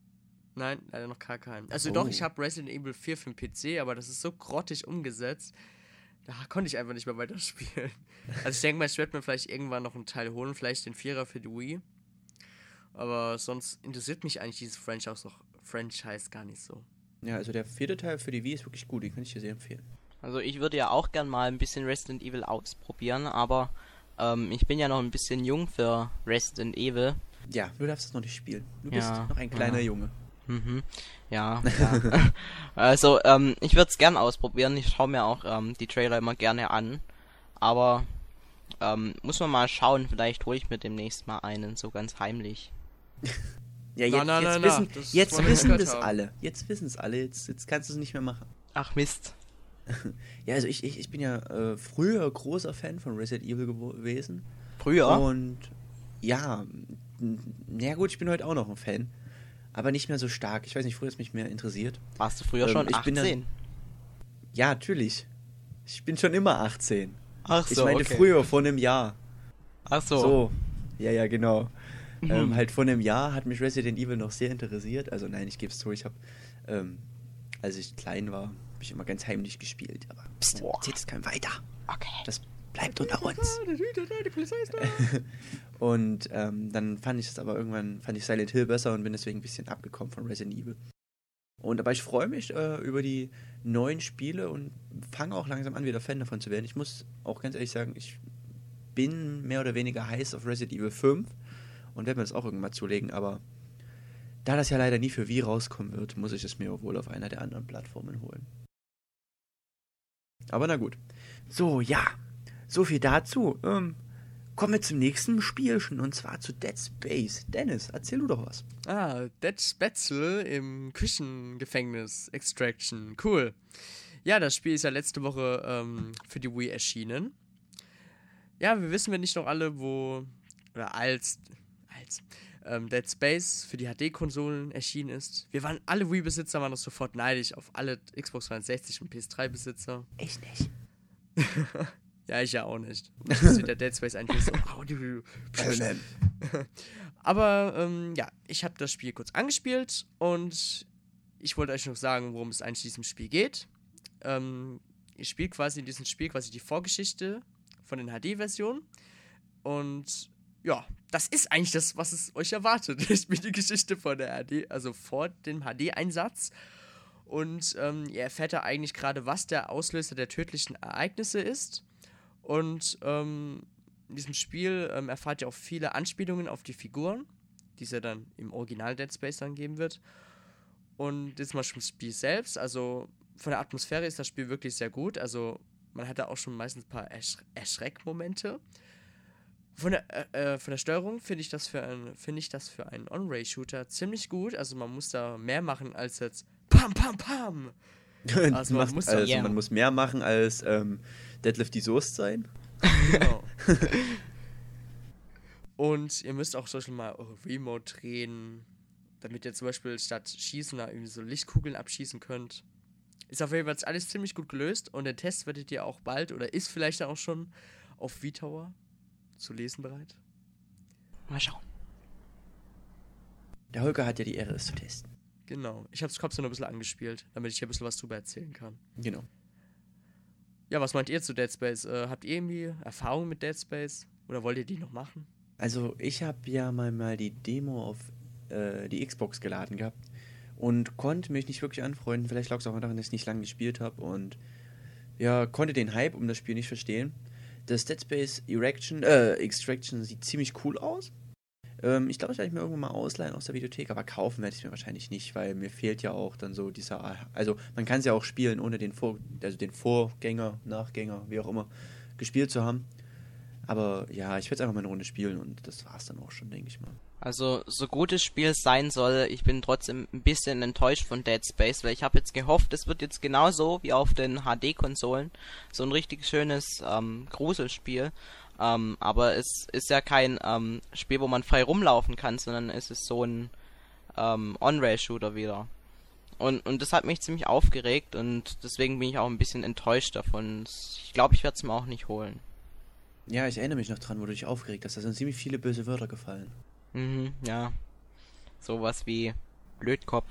A: Nein, leider noch gar keinen. Also
D: Oh.
A: doch, ich habe Resident Evil 4 für den PC, aber das ist so grottig umgesetzt. Da konnte ich einfach nicht mehr weiterspielen. Also ich denke mal, ich werde mir vielleicht irgendwann noch einen Teil holen, vielleicht den Vierer für die Wii. Aber sonst interessiert mich eigentlich dieses Franchise, auch, Franchise gar nicht so.
D: Ja, also der vierte Teil für die Wii ist wirklich gut, den kann ich dir sehr empfehlen.
C: Also ich würde ja auch gern mal ein bisschen Resident Evil ausprobieren, aber ähm, ich bin ja noch ein bisschen jung für Resident Evil.
D: Ja, du darfst es noch nicht spielen. Du bist
C: Ja,
D: noch ein kleiner
C: ja.
D: Junge.
C: Mhm. Ja, ja. also ähm, ich würde es gern ausprobieren. Ich schaue mir auch ähm, die Trailer immer gerne an. Aber ähm, muss man mal schauen, vielleicht hole ich mir demnächst mal einen, so ganz heimlich.
D: Ja,
A: Na,
D: jetzt,
A: na,
D: jetzt
A: na, na,
D: wissen,
A: das
D: jetzt wissen das
A: haben.
D: alle. Jetzt wissen es alle. Jetzt, jetzt kannst du es nicht mehr machen.
C: Ach Mist.
D: Ja, also ich, ich, ich bin ja äh, früher großer Fan von Resident Evil gewesen.
C: Früher?
D: Und ja, n- ja gut, ich bin heute auch noch ein Fan. Aber nicht mehr so stark. Ich weiß nicht, früher ist mich mehr interessiert.
C: Warst du früher
D: ähm,
C: schon
D: ich
C: 18?
D: bin dann- Ja, natürlich. Ich bin schon immer 18.
C: Ach
D: ich meinte früher, vor einem Jahr.
C: Ach so.
D: So. Ja, ja, genau.
C: Mhm.
D: Ähm, halt vor einem Jahr hat mich Resident Evil noch sehr interessiert. Also nein, ich gebe es zu, ich habe, ähm, als ich klein war, habe ich immer ganz heimlich gespielt. Aber pst,
C: Boah.
D: erzählt es keinem weiter.
C: Okay.
D: Das bleibt unter uns. Und ähm, dann fand ich es aber irgendwann, fand ich Silent Hill besser und bin deswegen ein bisschen abgekommen von Resident Evil. Und aber ich freue mich äh, über die neuen Spiele und fange auch langsam an, wieder Fan davon zu werden. Ich muss auch ganz ehrlich sagen, ich bin mehr oder weniger heiß auf Resident Evil 5 und werde mir das auch irgendwann mal zulegen, aber da das ja leider nie für Wii rauskommen wird, muss ich es mir wohl auf einer der anderen Plattformen holen. Aber na gut. So, ja. So viel dazu. Ähm, kommen wir zum nächsten Spielchen und zwar zu Dead Space. Dennis, erzähl du doch was.
A: Ah, Dead Spätzle im Küchengefängnis Extraction. Cool. Ja, das Spiel ist ja letzte Woche ähm, für die Wii erschienen. Ja, wir wissen wir nicht noch alle, wo oder als als ähm, Dead Space für die HD-Konsolen erschienen ist. Wir waren alle Wii-Besitzer waren noch sofort neidisch auf alle Xbox 360 und PS3-Besitzer.
D: Echt nicht.
A: Ja, ich ja auch nicht. Ich wusste der Dead Space eigentlich so. Aber ähm, ja, ich habe das Spiel kurz angespielt und ich wollte euch noch sagen, worum es eigentlich in diesem Spiel geht. Ähm, ich spiele quasi in diesem Spiel quasi die Vorgeschichte von den HD-Versionen. Und ja, das ist eigentlich das, was es euch erwartet. Ich spiele die Geschichte von der HD, also vor dem HD-Einsatz. Und ähm, ihr erfährt ja eigentlich gerade, was der Auslöser der tödlichen Ereignisse ist. Und ähm, in diesem Spiel ähm, erfahrt ihr auch viele Anspielungen auf die Figuren, die es ja dann im Original Dead Space dann geben wird. Und jetzt mal zum Spiel selbst. Also von der Atmosphäre ist das Spiel wirklich sehr gut. Also man hat da auch schon meistens ein paar Ersch Erschreckmomente. Von der, äh, äh, von der Steuerung finde ich das für ein, finde ich das für einen On-Ray-Shooter ziemlich gut. Also man muss da mehr machen als jetzt Pam Pam Pam. Also man muss-
D: also
C: Ja.
D: man muss mehr machen als ähm, Deadlift die Soest sein.
A: Genau. Und ihr müsst auch zum Beispiel mal eure Remote drehen, damit ihr zum Beispiel statt schießen da irgendwie so Lichtkugeln abschießen könnt. Ist auf jeden Fall alles ziemlich gut gelöst und den Test werdet ihr auch bald oder ist vielleicht auch schon auf V-Tower zu lesen bereit.
C: Mal schauen.
D: Der Holger hat ja die Ehre, es zu testen.
A: Genau. Ich habe es kurz noch ein bisschen angespielt, damit ich hier ein bisschen was drüber erzählen kann.
D: Genau.
A: Ja, was meint ihr zu Dead Space? Äh, habt ihr irgendwie Erfahrung mit Dead Space? Oder wollt ihr die noch machen?
D: Also ich habe ja mal, mal die Demo auf äh, die Xbox geladen gehabt und konnte mich nicht wirklich anfreunden. Vielleicht lag es auch daran, dass ich nicht lange gespielt habe und ja, konnte den Hype um das Spiel nicht verstehen. Das Dead Space Erection, äh, Extraction sieht ziemlich cool aus. Ähm, ich glaube, das werde ich mir irgendwann mal ausleihen aus der Videothek, aber kaufen werde ich es mir wahrscheinlich nicht, weil mir fehlt ja auch dann so dieser. Also, man kann es ja auch spielen, ohne den, Vor also den Vorgänger, Nachgänger, wie auch immer, gespielt zu haben. Aber ja, ich werde es einfach mal eine Runde spielen und das war es dann auch schon, denke ich mal.
C: Also, so gut das Spiel sein soll, ich bin trotzdem ein bisschen enttäuscht von Dead Space, weil ich habe jetzt gehofft, es wird jetzt genauso wie auf den HD-Konsolen so ein richtig schönes ähm, Gruselspiel. Ähm, aber es ist ja kein ähm, Spiel, wo man frei rumlaufen kann, sondern es ist so ein ähm, On-Rail-Shooter wieder. Und, und das hat mich ziemlich aufgeregt und deswegen bin ich auch ein bisschen enttäuscht davon. Ich glaube, ich werde es mir auch nicht holen.
D: Ja, ich erinnere mich noch dran, wo du dich aufgeregt hast. Da sind ziemlich viele böse Wörter gefallen.
C: Mhm, ja. Sowas wie Blödkopf.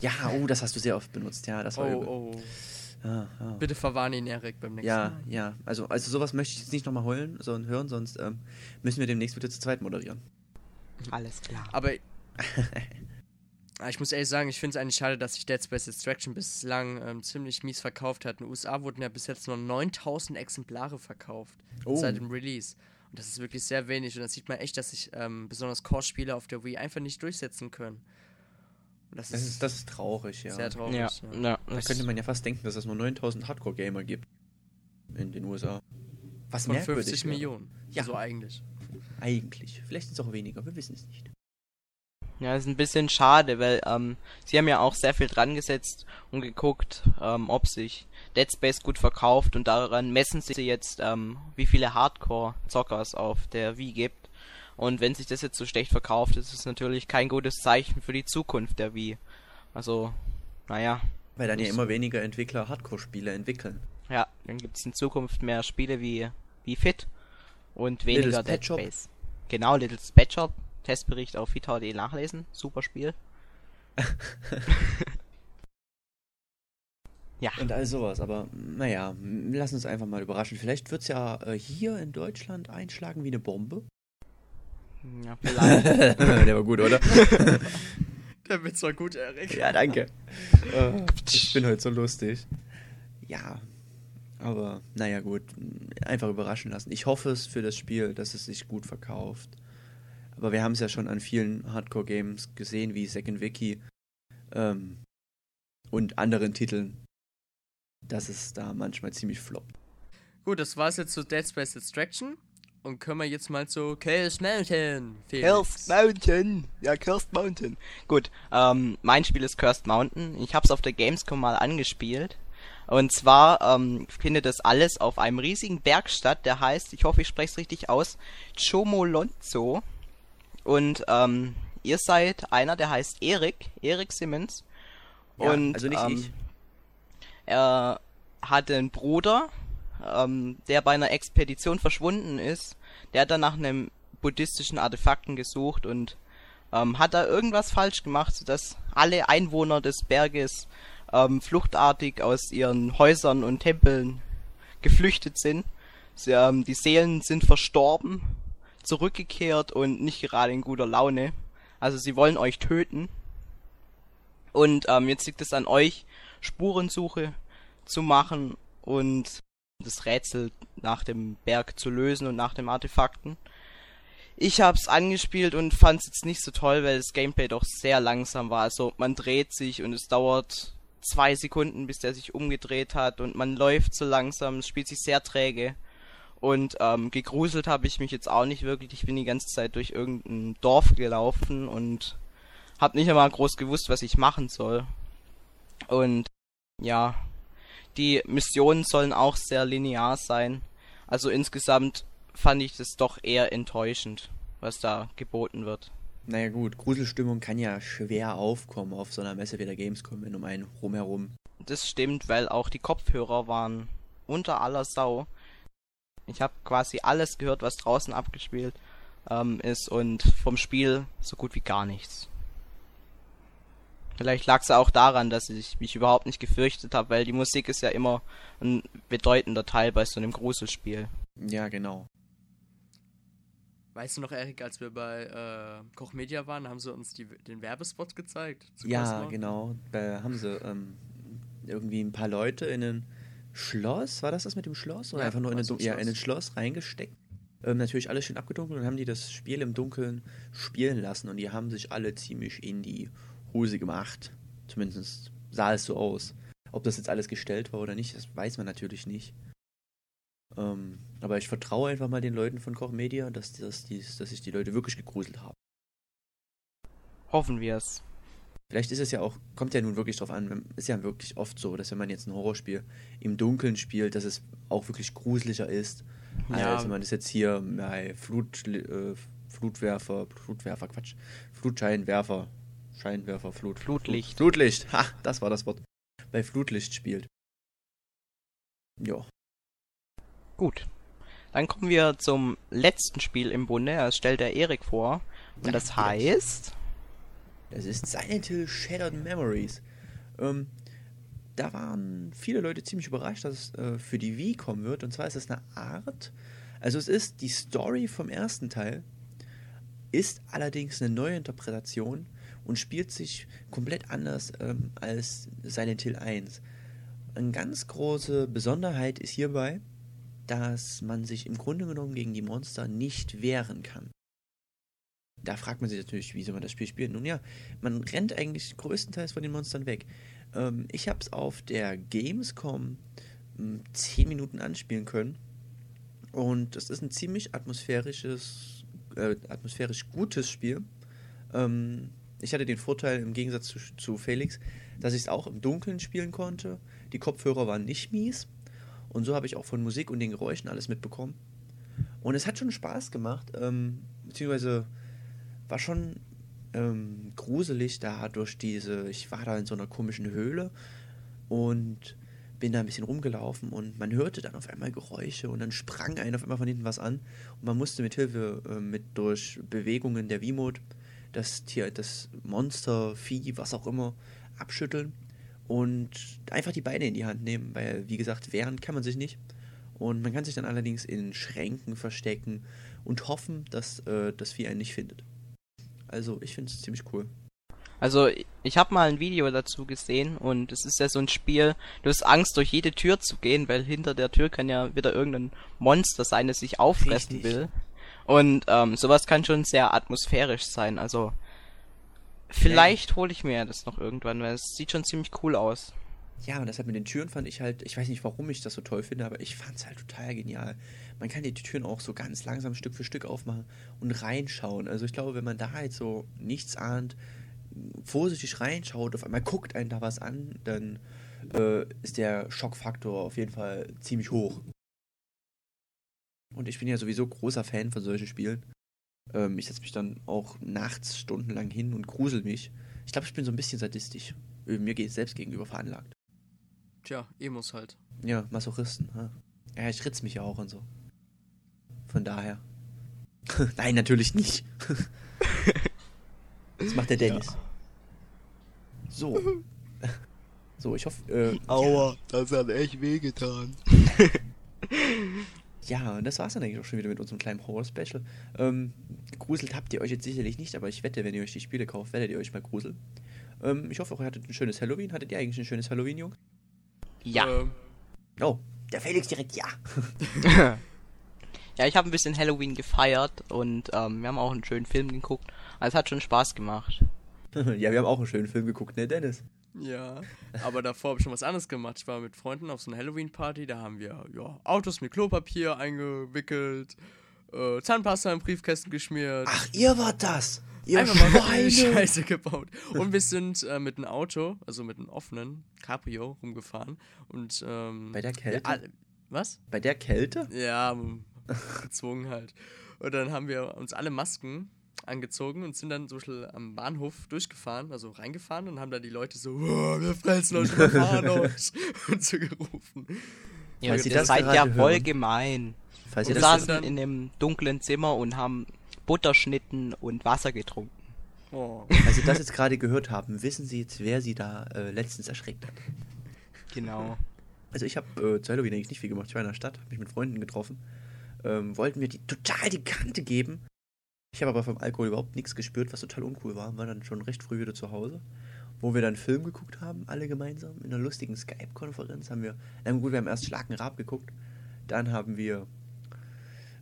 D: Ja, oh, das hast du sehr oft benutzt. Ja, das war
A: Oh,
D: übel.
A: oh.
D: Ja, ja.
A: Bitte verwarne ihn, Erik, beim nächsten
D: Ja,
A: Mal.
D: ja. Also, also sowas möchte ich jetzt nicht nochmal holen, sondern hören, sonst ähm, müssen wir demnächst wieder zu zweit moderieren.
C: Alles klar.
A: Aber Ah, ich muss ehrlich sagen, ich finde es eigentlich schade, dass sich Dead Space Extraction bislang ähm, ziemlich mies verkauft hat. In den USA wurden ja bis jetzt nur 9000 Exemplare verkauft
D: Oh.
A: seit dem Release. Und das ist wirklich sehr wenig. Und da sieht man echt, dass sich ähm, besonders Core-Spiele auf der Wii einfach nicht durchsetzen können. Das,
D: Das
A: ist,
D: ist, das ist traurig, ja.
A: sehr traurig.
C: Ja,
A: ja.
C: ja.
D: Da
C: das-
D: könnte man ja fast denken, dass es nur 9000 Hardcore-Gamer gibt. In den USA. Was
A: Von
D: merkwürdig
A: 50
D: wäre.
A: Millionen.
D: Ja.
A: So eigentlich.
D: Eigentlich. Vielleicht sind es auch weniger, wir wissen es nicht.
C: Ja, ist ein bisschen schade, weil ähm, sie haben ja auch sehr viel dran gesetzt und geguckt, ähm, ob sich Dead Space gut verkauft und daran messen sie jetzt, ähm, wie viele Hardcore-Zocker es auf der Wii gibt. Und wenn sich das jetzt so schlecht verkauft, ist es natürlich kein gutes Zeichen für die Zukunft der Wii. Also, naja,
D: Weil dann ja immer weniger Entwickler Hardcore-Spiele entwickeln.
C: ja, dann gibt es in Zukunft mehr Spiele wie, wie Fit und weniger Dead. Space. Genau, Little's Pet Shop. Testbericht auf vita.de nachlesen. Super Spiel. ja.
D: Und all sowas, aber naja, lass uns einfach mal überraschen. Vielleicht wird es ja äh, hier in Deutschland einschlagen wie eine Bombe.
C: Ja, vielleicht.
D: Der war gut, oder?
A: Der Witz war gut, Erik.
D: ja, danke. Äh, ich bin heute so lustig. Ja, aber naja, gut. Einfach überraschen lassen. Ich hoffe es für das Spiel, dass es sich gut verkauft. Aber wir haben es ja schon an vielen Hardcore-Games gesehen, wie Second Wiki ähm, und anderen Titeln, dass es da manchmal ziemlich floppt.
A: Gut, das war's jetzt zu Dead Space Extraction. Und können wir jetzt mal zu Chaos Mountain. Felix.
C: Cursed Mountain. Ja, Cursed Mountain. Gut, ähm, mein Spiel ist Cursed Mountain. Ich habe es auf der Gamescom mal angespielt. Und zwar ähm, findet das alles auf einem riesigen Berg statt, der heißt, ich hoffe, ich spreche es richtig aus, Chomolonzo. Und ähm, ihr seid einer, der heißt Erik, Erik Simmons.
D: Ja,
C: und
D: also nicht
C: ähm,
D: ich.
C: er hatte einen Bruder, ähm, der bei einer Expedition verschwunden ist. Der hat dann nach einem buddhistischen Artefakten gesucht und ähm, hat da irgendwas falsch gemacht, sodass alle Einwohner des Berges ähm, fluchtartig aus ihren Häusern und Tempeln geflüchtet sind. Sie, ähm, die Seelen sind verstorben, zurückgekehrt und nicht gerade in guter Laune. Also sie wollen euch töten. Und ähm, jetzt liegt es an euch, Spurensuche zu machen und das Rätsel nach dem Berg zu lösen und nach dem Artefakten. Ich hab's angespielt und fand's jetzt nicht so toll, weil das Gameplay doch sehr langsam war. Also man dreht sich und es dauert zwei Sekunden, bis der sich umgedreht hat und man läuft so langsam, es spielt sich sehr träge. Und ähm, gegruselt habe ich mich jetzt auch nicht wirklich. Ich bin die ganze Zeit durch irgendein Dorf gelaufen und hab nicht einmal groß gewusst, was ich machen soll. Und ja, die Missionen sollen auch sehr linear sein. Also insgesamt fand ich das doch eher enttäuschend, was da geboten wird.
D: Naja gut, Gruselstimmung kann ja schwer aufkommen auf so einer Messe wie der Gamescom, wenn um einen rumherum.
C: Das stimmt, weil auch die Kopfhörer waren unter aller Sau. Ich habe quasi alles gehört, was draußen abgespielt ähm, ist und vom Spiel so gut wie gar nichts. Vielleicht lag es auch daran, dass ich mich überhaupt nicht gefürchtet habe, weil die Musik ist ja immer ein bedeutender Teil bei so einem Gruselspiel.
D: Ja, genau.
A: Weißt du noch, Erik, als wir bei äh, Koch Media waren, haben sie uns die, den Werbespot gezeigt? zu
D: Ja,
A: Cosmo?
D: genau. Da haben sie ähm, irgendwie ein paar Leute in ein Schloss, war das das mit dem Schloss? Oder
A: Ja,
D: einfach nur in ein, ja, in ein
A: Schloss.
D: Schloss reingesteckt? ähm, natürlich alles schön abgedunkelt und haben die das Spiel im Dunkeln spielen lassen und die haben sich alle ziemlich in die Hose gemacht. Zumindest sah es so aus. Ob das jetzt alles gestellt war oder nicht, das weiß man natürlich nicht. Ähm, aber ich vertraue einfach mal den Leuten von Koch Media, dass, dass, die, dass sich die Leute wirklich gegruselt haben.
C: Hoffen wir es.
D: Vielleicht ist es ja auch, kommt ja nun wirklich drauf an, ist ja wirklich oft so, dass wenn man jetzt ein Horrorspiel im Dunkeln spielt, dass es auch wirklich gruseliger ist,
A: Ja.
D: als wenn man das jetzt hier bei Flut, äh, Flutwerfer, Flutwerfer, Quatsch, Flutscheinwerfer, Scheinwerfer, Flut,
C: Flutlicht.
D: Flut, Flutlicht, ha, das war das Wort, bei Flutlicht spielt. Ja,
C: Gut. Dann kommen wir zum letzten Spiel im Bunde. Das stellt der Erik vor. Und das
D: yes.
C: heißt.
D: Das ist Silent Hill Shattered Memories. Ähm, da waren viele Leute ziemlich überrascht, dass es äh, für die Wii kommen wird. Und zwar ist es eine Art. Also es ist die Story vom ersten Teil, ist allerdings eine neue Interpretation und spielt sich komplett anders ähm, als Silent Hill 1. Eine ganz große Besonderheit ist hierbei, dass man sich im Grunde genommen gegen die Monster nicht wehren kann. Da fragt man sich natürlich, wie soll man das Spiel spielen? Nun ja, man rennt eigentlich größtenteils von den Monstern weg. Ähm, ich habe es auf der Gamescom m, 10 Minuten anspielen können. Und es ist ein ziemlich atmosphärisches, äh, atmosphärisch gutes Spiel. Ähm, ich hatte den Vorteil im Gegensatz zu, zu Felix, dass ich es auch im Dunkeln spielen konnte. Die Kopfhörer waren nicht mies. Und so habe ich auch von Musik und den Geräuschen alles mitbekommen. Und es hat schon Spaß gemacht, ähm, beziehungsweise war schon ähm, gruselig da durch diese, ich war da in so einer komischen Höhle und bin da ein bisschen rumgelaufen und man hörte dann auf einmal Geräusche und dann sprang einen auf einmal von hinten was an und man musste mit Hilfe, äh, mit durch Bewegungen der Wiimote das Tier, das Monster, Vieh, was auch immer, abschütteln und einfach die Beine in die Hand nehmen, weil, wie gesagt, wehren kann man sich nicht. Und man kann sich dann allerdings in Schränken verstecken und hoffen, dass äh, das Vieh einen nicht findet. Also, ich finde es ziemlich cool.
C: Also, ich habe mal ein Video dazu gesehen und es ist ja so ein Spiel, du hast Angst, durch jede Tür zu gehen, weil hinter der Tür kann ja wieder irgendein Monster sein, das sich auffressen
D: Richtig.
C: will. Und ähm, sowas kann schon sehr atmosphärisch sein. Also, vielleicht hole ich mir das noch irgendwann, weil es sieht schon ziemlich cool aus.
D: Ja, und deshalb mit den Türen fand ich halt, ich weiß nicht, warum ich das so toll finde, aber ich fand es halt total genial. Man kann die Türen auch so ganz langsam Stück für Stück aufmachen und reinschauen. Also ich glaube, wenn man da jetzt so nichts ahnt, vorsichtig reinschaut, auf einmal guckt einen da was an, dann äh, ist der Schockfaktor auf jeden Fall ziemlich hoch. Und ich bin ja sowieso großer Fan von solchen Spielen. Ähm, ich setze mich dann auch nachts stundenlang hin und grusel mich. Ich glaube, ich bin so ein bisschen sadistisch. Äh, Mir geht selbst gegenüber veranlagt.
A: Tja, Emos halt.
D: Ja, Masochisten. Ja, ja ich ritz mich ja auch und so. Von daher. Nein, natürlich nicht. das macht der Dennis. So. So, ich hoffe. Äh,
C: Aua, das hat echt wehgetan.
D: ja, und das war's dann eigentlich auch schon wieder mit unserem kleinen Horror-Special. Ähm, gegruselt habt ihr euch jetzt sicherlich nicht, aber ich wette, wenn ihr euch die Spiele kauft, werdet ihr euch mal gruseln. Ähm, ich hoffe auch, ihr hattet ein schönes Halloween. Hattet ihr eigentlich ein schönes Halloween, Jungs?
C: Ja.
A: Ähm,
D: Oh, der Felix direkt ja.
C: Ja, ich habe ein bisschen Halloween gefeiert und ähm, wir haben auch einen schönen Film geguckt. Also es hat schon Spaß gemacht.
D: ja, wir haben auch einen schönen Film geguckt, ne, Dennis?
A: Ja. Aber davor habe ich schon was anderes gemacht. Ich war mit Freunden auf so einer Halloween-Party. Da haben wir ja, Autos mit Klopapier eingewickelt, äh, Zahnpasta im Briefkästen geschmiert.
D: Ach, ihr wart das! Ihr
A: Einfach mal eine Scheiße gebaut. Und wir sind äh, mit einem Auto, also mit einem offenen Cabrio, rumgefahren. Und, ähm,
D: Bei der Kälte?
A: Ja, was?
D: Bei der Kälte?
A: Ja, gezwungen halt. Und dann haben wir uns alle Masken angezogen und sind dann so schnell am Bahnhof durchgefahren, also reingefahren und haben da die Leute so, "Oh, wir fressen euch, wir fahren euch und so gerufen.
C: Ja,
D: Falls Sie das
C: seid ja voll
D: hören.
C: gemein.
D: Falls
C: Wir
D: ihr
A: das
C: saßen
A: dann-
C: in einem dunklen Zimmer und haben Butterschnitten und Wasser getrunken.
A: Oh.
D: Als Sie das jetzt gerade gehört haben, wissen Sie jetzt, wer Sie da äh, letztens erschreckt hat.
C: Genau.
D: Also ich habe äh, zu Halloween eigentlich nicht viel gemacht. Ich war in der Stadt, habe mich mit Freunden getroffen. Ähm, wollten mir die total die Kante geben. Ich habe aber vom Alkohol überhaupt nichts gespürt, was total uncool war. War dann schon recht früh wieder zu Hause. Wo wir dann einen Film geguckt haben, alle gemeinsam. In einer lustigen Skype-Konferenz haben wir... Na gut, wir haben erst Schlag und Rab geguckt. Dann haben wir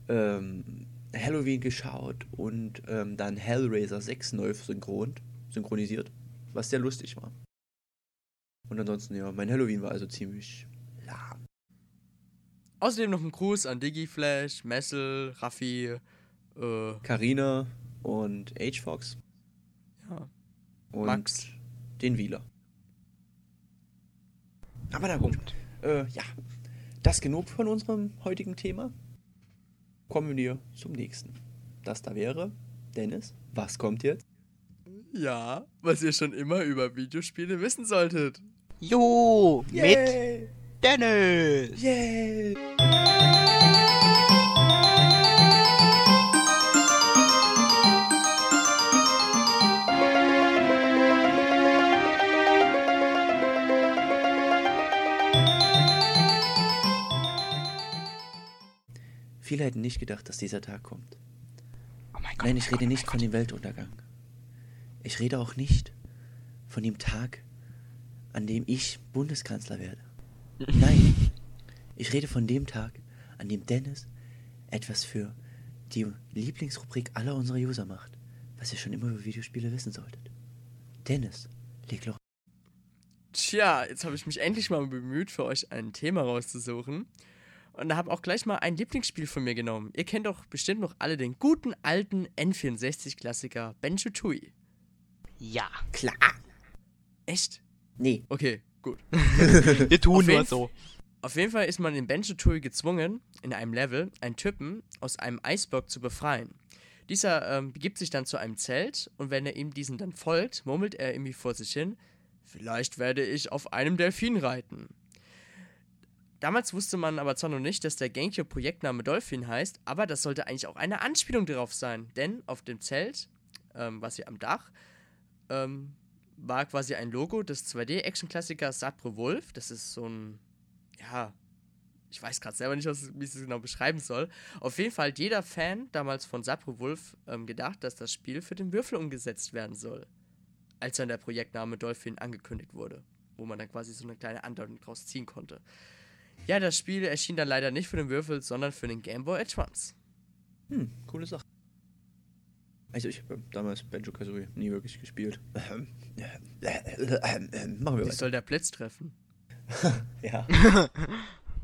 D: ähm, Halloween geschaut und ähm, dann Hellraiser 6 neu synchron, synchronisiert, was sehr lustig war. Und ansonsten, ja, mein Halloween war also ziemlich lahm.
A: Außerdem noch ein Gruß an Digiflash, Messel, Raffi, äh,
D: Carina und H-Fox
A: ja.
D: und
A: Max.
D: den Wieler. Aber na gut. Äh, ja, das genug von unserem heutigen Thema. Kommen wir zum nächsten. Das da wäre, Dennis, was kommt jetzt?
A: Ja, was ihr schon immer über Videospiele wissen solltet.
C: Jo, mit
D: Yay!
C: Dennis.
D: Yay! Viele hätten nicht gedacht, dass dieser Tag kommt.
C: Oh mein Gott.
D: Nein, ich rede nicht von dem Weltuntergang. Ich rede auch nicht von dem Tag, an dem ich Bundeskanzler werde. Nein, ich rede von dem Tag, an dem Dennis etwas für die Lieblingsrubrik aller unserer User macht, was ihr schon immer über Videospiele wissen solltet. Dennis, leg los.
A: Tja, jetzt habe ich mich endlich mal bemüht, für euch ein Thema rauszusuchen. Und habe auch gleich mal ein Lieblingsspiel von mir genommen. Ihr kennt doch bestimmt noch alle den guten alten N64-Klassiker Banjo Tooie.
C: Ja,
D: Klar.
A: Echt?
D: Nee.
A: Okay, gut.
C: wir tun
A: Auf
C: nur
A: jeden
C: so.
A: Auf jeden Fall ist man in Banjo Tooie gezwungen, in einem Level einen Typen aus einem Eisblock zu befreien. Dieser ähm, begibt sich dann zu einem Zelt und wenn er ihm diesen dann folgt, murmelt er irgendwie vor sich hin, vielleicht werde ich auf einem Delfin reiten. Damals wusste man aber zwar noch nicht, dass der Gamecube-Projektname Dolphin heißt, aber das sollte eigentlich auch eine Anspielung darauf sein, denn auf dem Zelt, ähm, was hier am Dach, ähm, war quasi ein Logo des 2D-Action-Klassikers Sabre Wolf. Das ist so ein, ja, ich weiß gerade selber nicht, was, wie ich es genau beschreiben soll. Auf jeden Fall hat jeder Fan damals von Sabre Wolf ähm, gedacht, dass das Spiel für den Würfel umgesetzt werden soll. Als dann der Projektname Dolphin angekündigt wurde, wo man dann quasi so eine kleine Andeutung draus ziehen konnte. Ja, das Spiel erschien dann leider nicht für den Würfel, sondern für den Game Boy Advance.
D: Hm, coole Sache. Also ich habe damals Banjo Kazooie nie wirklich gespielt. Machen wir
A: Wie
D: weiter.
A: soll der Blitz treffen?
D: Ja.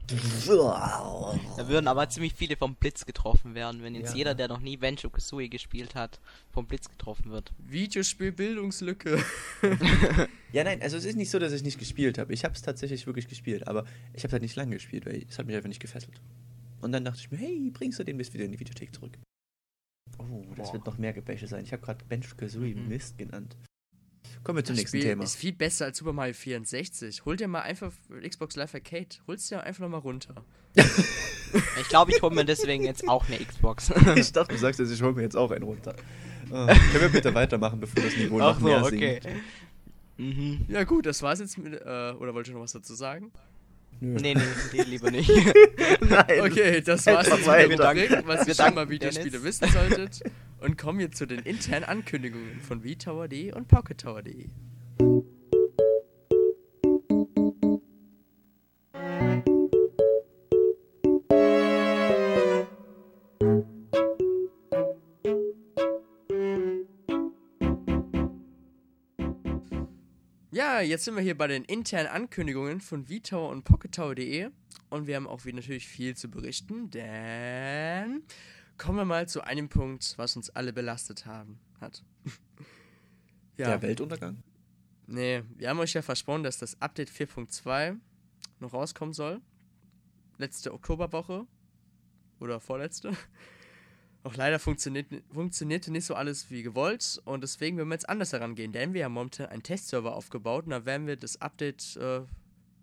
C: Da würden aber ziemlich viele vom Blitz getroffen werden, wenn jetzt
D: Ja.
C: jeder, der noch nie Banjo Kazooie gespielt hat, vom Blitz getroffen wird.
A: Videospiel-Bildungslücke.
D: Ja, nein, also es ist nicht so, dass ich nicht gespielt habe. Ich habe es tatsächlich wirklich gespielt, aber ich habe es halt nicht lange gespielt, weil es hat mich einfach nicht gefesselt. Und dann dachte ich mir, hey, bringst du den Mist wieder in die Videothek zurück. Oh, das
C: Boah.
D: wird noch mehr Gebäsche sein. Ich habe gerade Banjo Kazooie
C: Mhm.
D: Mist genannt. Kommen wir zum
A: Das
D: nächsten
A: Spiel
D: Thema.
A: ist viel besser als Super Mario 64. Hol dir mal einfach Xbox Live Arcade. Hol's dir einfach nochmal runter.
C: Ich glaube, ich hole mir deswegen jetzt auch eine Xbox.
D: Ich dachte, du sagst jetzt, ich hole mir jetzt auch einen runter. Äh, können wir bitte weitermachen, bevor das Niveau noch mehr sinkt?
C: Mhm.
A: Ja gut, das war's jetzt mit, äh, oder wollt ihr noch was dazu sagen?
D: Nö.
C: Nee, nee, nee, lieber nicht.
D: Nein.
A: Okay, das war's jetzt mit. Rubrik, was ihr schon mal Videospiele wissen solltet. Und kommen jetzt zu den internen Ankündigungen von VTower.de und PocketTower.de. Ja, jetzt sind wir hier bei den internen Ankündigungen von VTower und PocketTower.de und wir haben auch wieder natürlich viel zu berichten, denn kommen wir mal zu einem Punkt, was uns alle belastet haben hat. ja,
D: Der Weltuntergang?
A: nee, wir haben euch ja versprochen, dass das Update 4.2 noch rauskommen soll. Letzte Oktoberwoche oder vorletzte. Auch leider funktioniert, funktionierte nicht so alles wie gewollt und deswegen werden wir jetzt anders herangehen, denn wir haben momentan einen Testserver aufgebaut und da werden wir das Update äh,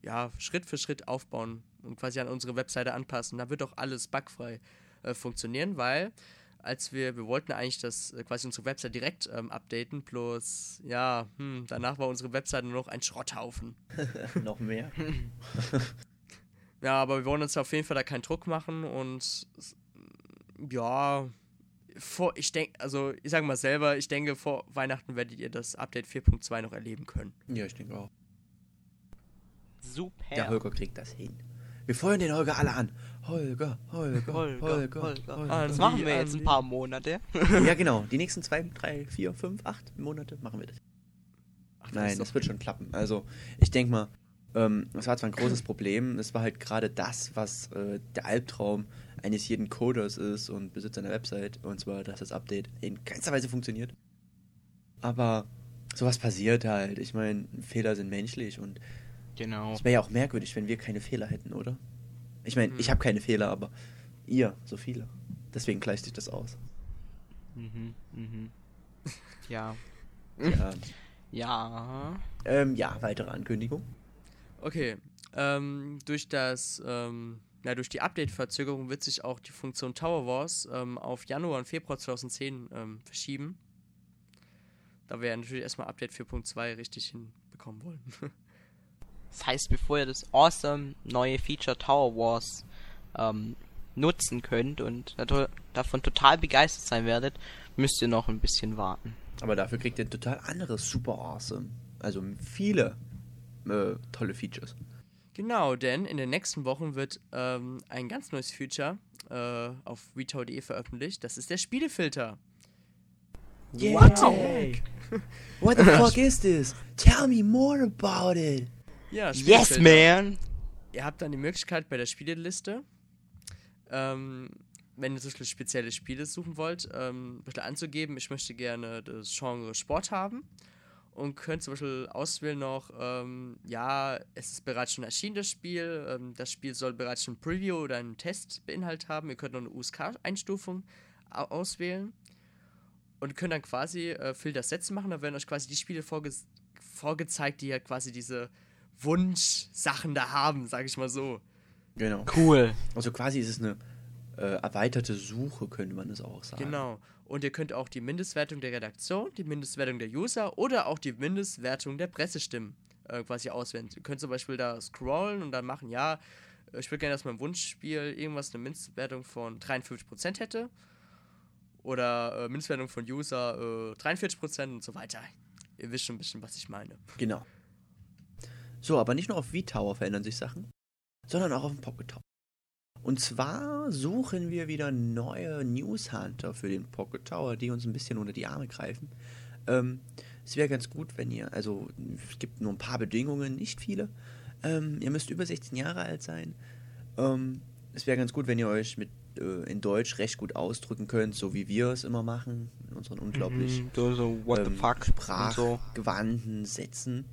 A: ja, Schritt für Schritt aufbauen und quasi an unsere Webseite anpassen. Da wird auch alles bugfrei äh, funktionieren, weil als wir, wir wollten eigentlich das äh, quasi unsere Website direkt ähm, updaten, bloß ja, hm, danach war unsere Webseite nur noch ein Schrotthaufen.
D: noch mehr?
A: Ja, aber wir wollen uns auf jeden Fall da keinen Druck machen und s- ja, vor, ich denke, also ich sage mal selber, ich denke, vor Weihnachten werdet ihr das Update 4.2 noch erleben können.
D: Ja, ich denke auch.
C: Super.
D: Der Holger kriegt das hin. Wir feuern den Holger alle an. Holger, Holger, Holger, Holger. Holger,
A: An
C: Das machen wir jetzt ein
A: die.
C: paar Monate.
D: Ja, genau. Die nächsten zwei, drei, vier, fünf, acht Monate machen wir das.
A: Ach,
D: Nein,
A: ist
D: das wird schon klappen. Also, ich denke mal, ähm, es war zwar ein großes Problem, es war halt gerade das, was äh, der Albtraum eines jeden Coders ist und Besitzer einer Website, und zwar, dass das Update in keinster Weise funktioniert. Aber sowas passiert halt. Ich meine, Fehler sind menschlich und
C: Genau.
D: es wäre ja auch merkwürdig, wenn wir keine Fehler hätten, oder? Ich meine, ich
A: Mhm.
D: habe keine Fehler, aber ihr so viele. Deswegen gleicht sich das aus.
C: Mhm, mhm. Ja.
D: Ja,
C: Ja.
D: ähm, ja weitere Ankündigung.
A: Okay. Ähm, durch das, ähm, ja, durch die Update-Verzögerung wird sich auch die Funktion Tower Wars ähm, auf Januar und Februar 2010 ähm, verschieben. Da wir ja natürlich erstmal Update 4.2 richtig hinbekommen wollen.
C: Das heißt, bevor ihr das awesome neue Feature Tower Wars ähm, nutzen könnt und davon total begeistert sein werdet, müsst ihr noch ein bisschen warten.
D: Aber dafür kriegt ihr ein total anderes Super Awesome. Also viele äh, tolle Features.
A: genau, denn in den nächsten Wochen wird ähm, ein ganz neues Feature äh, auf retail.de veröffentlicht. Das ist der Spielefilter.
D: What? What the fuck is this? Tell me more about it.
A: Ja,
C: Yes, man!
A: Ihr habt dann die Möglichkeit bei der Spieleliste, ähm, wenn ihr zum Beispiel spezielle Spiele suchen wollt, ähm, ein bisschen anzugeben, ich möchte gerne das Genre Sport haben und könnt zum Beispiel auswählen noch, ähm, ja, es ist bereits schon erschienen, das Spiel, ähm, das Spiel soll bereits schon ein Preview oder einen Test beinhaltet haben, ihr könnt noch eine USK-Einstufung au- auswählen und könnt dann quasi äh, Filter-Sätze machen, da werden euch quasi die Spiele vorge vorgezeigt, die ja quasi diese Wunschsachen da haben, sag ich mal so.
D: Genau.
C: Cool.
D: Also quasi ist es eine äh, erweiterte Suche, könnte man es auch sagen.
A: Genau. Und ihr könnt auch die Mindestwertung der Redaktion, die Mindestwertung der User oder auch die Mindestwertung der Pressestimmen äh, quasi auswählen. Ihr könnt zum Beispiel da scrollen und dann machen, ja, äh, ich würde gerne, dass mein Wunschspiel irgendwas eine Mindestwertung von 53% hätte. Oder äh, Mindestwertung von User äh, 43% und so weiter. Ihr wisst schon ein bisschen, was ich meine.
D: Genau. So, aber nicht nur auf V-Tower verändern sich Sachen, sondern auch auf dem Pocket Tower. Und zwar suchen wir wieder neue News Hunter für den Pocket Tower, die uns ein bisschen unter die Arme greifen. Ähm, es wäre ganz gut, wenn ihr, also es gibt nur ein paar Bedingungen, nicht viele. Ähm, ihr müsst über 16 Jahre alt sein. Ähm, es wäre ganz gut, wenn ihr euch mit äh, in Deutsch recht gut ausdrücken könnt, so wie wir es immer machen, in unseren unglaublich
C: Mhm, so, so, what the
D: ähm,
C: fuck? und so.
D: sprachgewandten Sätzen.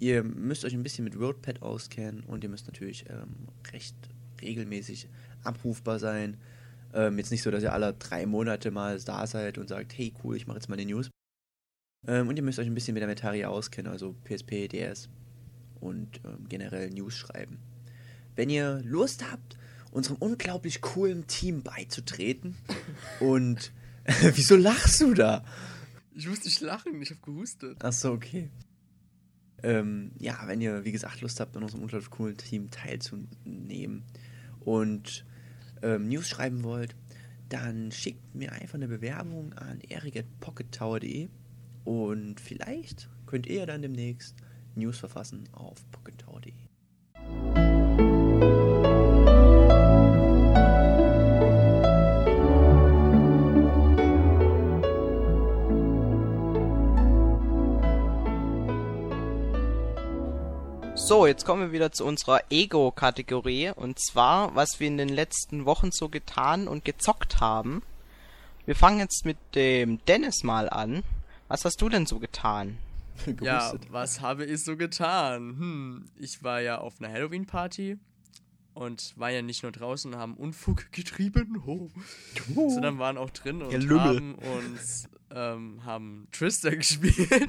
D: Ihr müsst euch ein bisschen mit WordPad auskennen und ihr müsst natürlich ähm, recht regelmäßig abrufbar sein. Ähm, jetzt nicht so, dass ihr alle drei Monate mal da seid und sagt, hey cool, ich mache jetzt mal die News. Ähm, und ihr müsst euch ein bisschen mit der Materie auskennen, also PSP, DS und ähm, generell News schreiben. Wenn ihr Lust habt, unserem unglaublich coolen Team beizutreten und wieso lachst du da?
A: Ich muss nicht lachen, ich habe gehustet.
D: Achso, okay. Ähm, ja, wenn ihr, wie gesagt, Lust habt, an unserem unglaublich coolen Team teilzunehmen und ähm, News schreiben wollt, dann schickt mir einfach eine Bewerbung an erik.pockettower.de und vielleicht könnt ihr dann demnächst News verfassen auf pockettower.de.
C: So, jetzt kommen wir wieder zu unserer Ego-Kategorie. Und zwar, was wir in den letzten Wochen so getan und gezockt haben. Wir fangen jetzt mit dem Dennis mal an. Was hast du denn so getan?
A: Ja, was habe ich so getan? Hm, ich war ja auf einer Halloween-Party und war ja nicht nur draußen und haben Unfug getrieben, ho, sondern waren auch drin und
C: Ja, Lümmel.
A: haben uns ähm, haben Twister gespielt.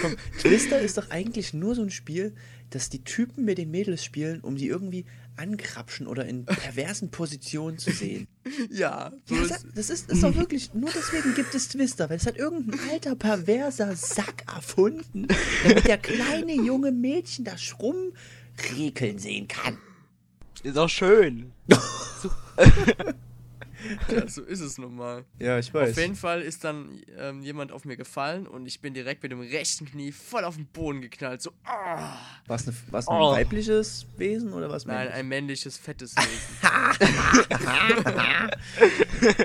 D: Komm, Twister ist doch eigentlich nur so ein Spiel, das die Typen mit den Mädels spielen, um die irgendwie ankrapschen oder in perversen Positionen zu sehen.
A: ja, so
D: Ja, das, das ist, ist doch wirklich, nur deswegen gibt es Twister, weil es hat irgendein alter, perverser Sack erfunden, damit der kleine junge Mädchen da rumrekeln sehen kann.
C: Ist auch schön.
A: Ja, so ist es nun mal.
D: Ja, ich weiß.
A: Auf jeden Fall ist dann ähm, jemand auf mir gefallen und ich bin direkt mit dem rechten Knie voll auf den Boden geknallt. So, ah!
D: War es war's ein
C: Oh.
D: weibliches Wesen oder was?
A: Nein,
D: männliches?
A: ein männliches, fettes Wesen.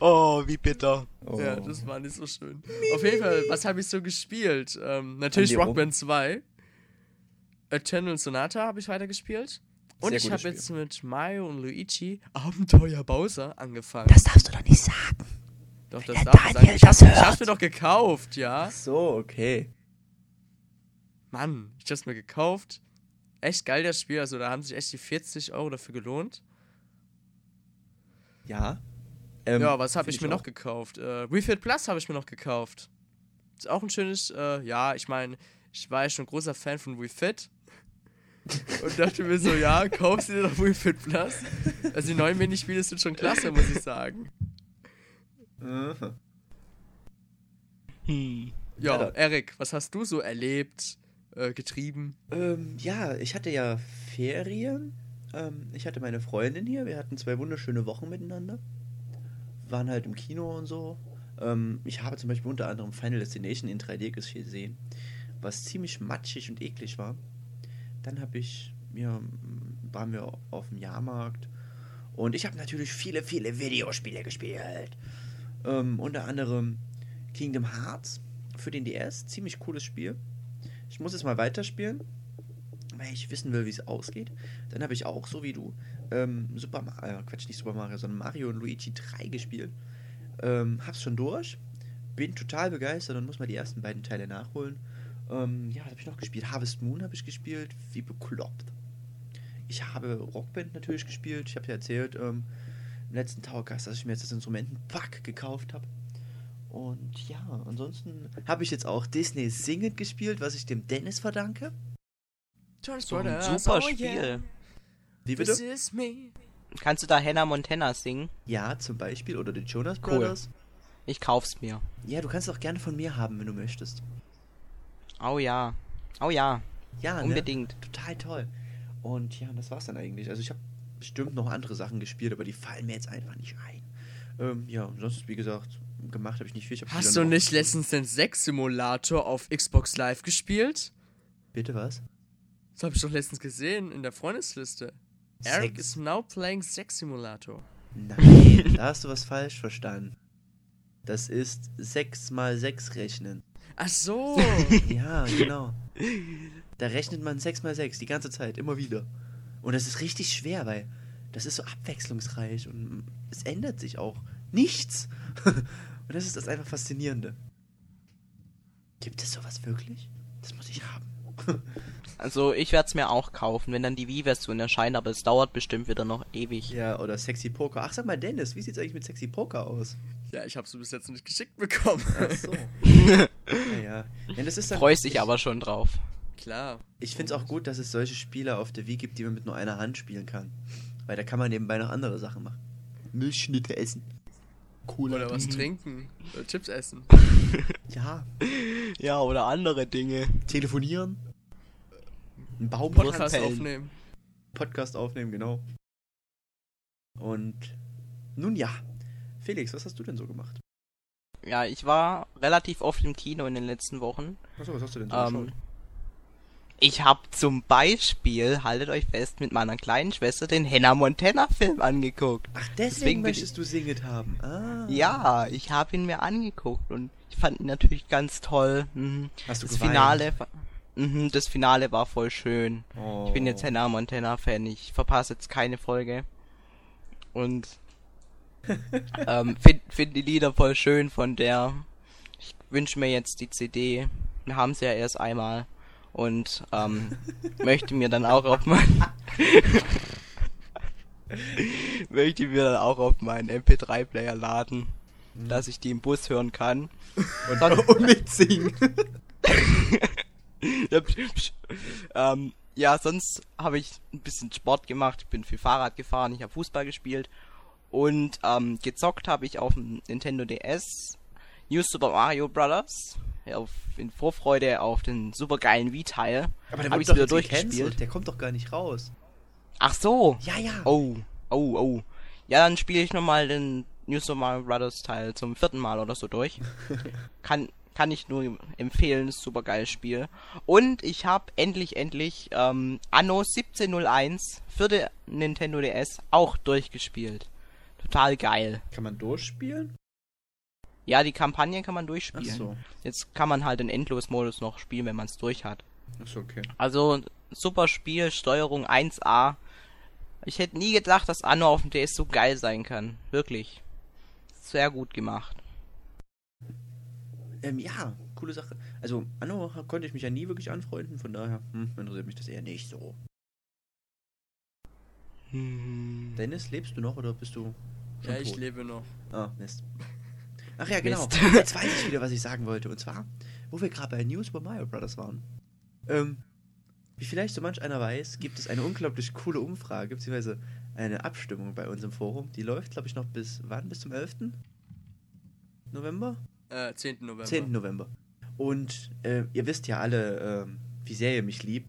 C: Oh, wie bitter.
D: Oh.
A: Ja, das war nicht so schön. Auf jeden Fall, was habe ich so gespielt? Ähm, natürlich
D: An dir
A: Rock Band 2. Eternal Sonata habe ich weitergespielt. Und ich habe jetzt mit Mario und Luigi Abenteuer Bowser angefangen.
B: Das darfst du doch nicht sagen.
A: doch, das
B: der
A: darf ich
B: Daniel
A: sagen. Ich
B: das
A: hab's, ich hab's mir doch gekauft, ja.
D: Ach so, okay.
A: Mann, ich hab's mir gekauft. Echt geil, das Spiel. Also, da haben sich echt die 40 Euro dafür gelohnt.
D: Ja. Ähm,
A: ja, was habe
D: find
A: ich mir
D: auch.
A: noch gekauft? Äh, Wii Fit Plus habe ich mir noch gekauft. Ist auch ein schönes, äh, ja, ich meine, ich war ja schon großer Fan von Wii Fit. Und dachte mir so, ja, kaufst du dir doch Wii Fit Plus? Also die neuen Minispiele sind schon klasse, muss ich sagen.
C: Hm.
A: Ja,
D: Ja,
A: Erik, was hast du so erlebt, äh, getrieben?
D: Ähm, ja, ich hatte ja Ferien. Ähm, ich hatte meine Freundin hier. Wir hatten zwei wunderschöne Wochen miteinander. Waren halt im Kino und so. Ähm, ich habe zum Beispiel unter anderem Final Destination in 3D gesehen, was ziemlich matschig und eklig war. Dann habe ich mir, waren wir auf dem Jahrmarkt und ich habe natürlich viele, viele Videospiele gespielt. Ähm, unter anderem Kingdom Hearts für den DS, ziemlich cooles Spiel. Ich muss es mal weiterspielen, weil ich wissen will, wie es ausgeht. Dann habe ich auch, so wie du, ähm, Super Mario, äh, Quatsch, nicht Super Mario, sondern Mario und Luigi 3 gespielt. Ähm, hab's schon durch, bin total begeistert und muss mal die ersten beiden Teile nachholen. Ähm, ja, was habe ich noch gespielt? Harvest Moon habe ich gespielt, wie bekloppt. Ich habe Rockband natürlich gespielt. Ich habe ja erzählt ähm, im letzten Towercast, dass ich mir jetzt das Instrumentenpack gekauft habe. Und ja, ansonsten habe ich jetzt auch Disney Singend gespielt, was ich dem Dennis verdanke.
C: So ein super Spiel.
D: Wie
A: This
D: bitte?
A: is me.
C: Kannst du da Hannah Montana singen?
D: Ja, zum Beispiel. Oder die Jonas
C: Cool.
D: Brothers.
C: Ich kauf's mir.
D: Ja, du kannst es auch gerne von mir haben, wenn du möchtest.
C: Oh ja. Oh ja.
D: Ja, ne?
C: Unbedingt.
D: Total toll. Und ja, das war's dann eigentlich. Also ich habe bestimmt noch andere Sachen gespielt, aber die fallen mir jetzt einfach nicht ein. Ähm, ja, sonst, wie gesagt, gemacht habe ich nicht viel. Ich
A: Hast du nicht letztens den Sex-Simulator auf Xbox Live gespielt?
D: Bitte was?
A: Das habe ich doch letztens gesehen in der Freundesliste. Eric
D: Sex-
A: is now playing Sex Simulator.
D: Nein, da hast du was falsch verstanden. Das ist 6 mal 6 rechnen.
A: Ach so.
D: Ja, genau. Da rechnet man 6 mal 6 die ganze Zeit, immer wieder. Und das ist richtig schwer, weil das ist so abwechslungsreich und es ändert sich auch nichts. Und das ist das einfach Faszinierende. Gibt es sowas wirklich? Das muss ich haben.
C: Also ich werde es mir auch kaufen, wenn dann die Wii-Version erscheint, aber es dauert bestimmt wieder noch ewig.
D: Ja, oder Sexy Poker. Ach, sag mal, Dennis, wie sieht's eigentlich mit Sexy Poker aus?
A: ja, ich habe es bis jetzt nicht geschickt bekommen.
D: Ach so. ja, ja. ja das ist dann,
C: Freust dich
D: ich,
C: aber schon drauf.
A: Klar.
D: Ich finde es auch gut, dass es solche Spiele auf der Wii gibt, die man mit nur einer Hand spielen kann. Weil da kann man nebenbei noch andere Sachen machen. Milchschnitte essen. Cool.
A: Oder was trinken. Oder Chips essen.
D: Ja.
C: Ja, oder andere Dinge.
D: Telefonieren. Ein Baum
A: Podcast
C: Fällen.
A: aufnehmen.
D: Podcast aufnehmen, genau. Und nun ja. Felix, was hast du denn so gemacht?
C: Ja, ich war relativ oft im Kino in den letzten Wochen.
D: Achso, was hast du denn so
C: Ähm,
D: geschaut?
C: ich habe zum Beispiel, haltet euch fest, mit meiner kleinen Schwester den Hannah Montana Film angeguckt.
D: Ach, deswegen,
C: deswegen
D: möchtest du singen haben. Ah.
C: Ja, ich habe ihn mir angeguckt und ich fand ihn natürlich ganz toll. Mhm.
D: Hast du
C: das
D: geweint?
C: Finale, war- mhm, das Finale war voll schön.
D: Oh.
C: Ich bin jetzt Hannah Montana Fan. Ich verpasse jetzt keine Folge und ähm, finde find die Lieder voll schön von der. Ich wünsche mir jetzt die CD. Wir haben sie ja erst einmal und ähm, möchte mir dann auch auf mein möchte mir dann auch auf meinen MP3 Player laden, dass ich die im Bus hören kann.
D: Und, und mitsingen.
C: Ja, ähm, ja, sonst habe ich ein bisschen Sport gemacht. Ich bin viel Fahrrad gefahren, ich habe Fußball gespielt und ähm, gezockt habe ich auf dem Nintendo DS New Super Mario Brothers. Ja, auf, in Vorfreude auf den supergeilen Wii-Teil.
D: Aber der
C: Hab wieder durchgespielt.
D: Der kommt doch gar nicht raus.
C: Ach so.
D: Ja, ja.
C: Oh, oh, oh. Ja, dann spiele ich nochmal den New Super Mario Bros. Teil zum vierten Mal oder so durch. kann, kann ich nur empfehlen, ist super geiles Spiel. Und ich habe endlich, endlich ähm, Anno 1701 für den Nintendo DS auch durchgespielt. Total geil.
D: Kann man durchspielen?
C: Ja, die Kampagne kann man
D: Ach
C: durchspielen.
D: so.
C: Jetzt kann man halt den Endlos-Modus noch spielen, wenn man es durch hat.
D: Ach so, okay.
C: Also, super Spiel, Steuerung 1A. Ich hätte nie gedacht, dass Anno auf dem DS so geil sein kann. Wirklich. Sehr gut gemacht.
D: Ähm, ja, coole Sache. Also, Anno konnte ich mich ja nie wirklich anfreunden, von daher hm, interessiert mich das eher nicht so.
C: Hm.
D: Dennis, lebst du noch oder bist du schon
A: Ja, ich
D: tot?
A: lebe noch.
D: Ah, Mist. Ach ja, genau.
C: Mist.
D: Jetzt weiß ich wieder, was ich sagen wollte. Und zwar, wo wir gerade bei News über Mario Brothers waren. Ähm, wie vielleicht so manch einer weiß, gibt es eine unglaublich coole Umfrage, beziehungsweise eine Abstimmung bei uns im Forum. Die läuft, glaube ich, noch bis wann? Bis zum 11. November?
A: Äh, 10. November.
D: 10. November. Und äh, ihr wisst ja alle, ähm, wie sehr ihr mich liebt.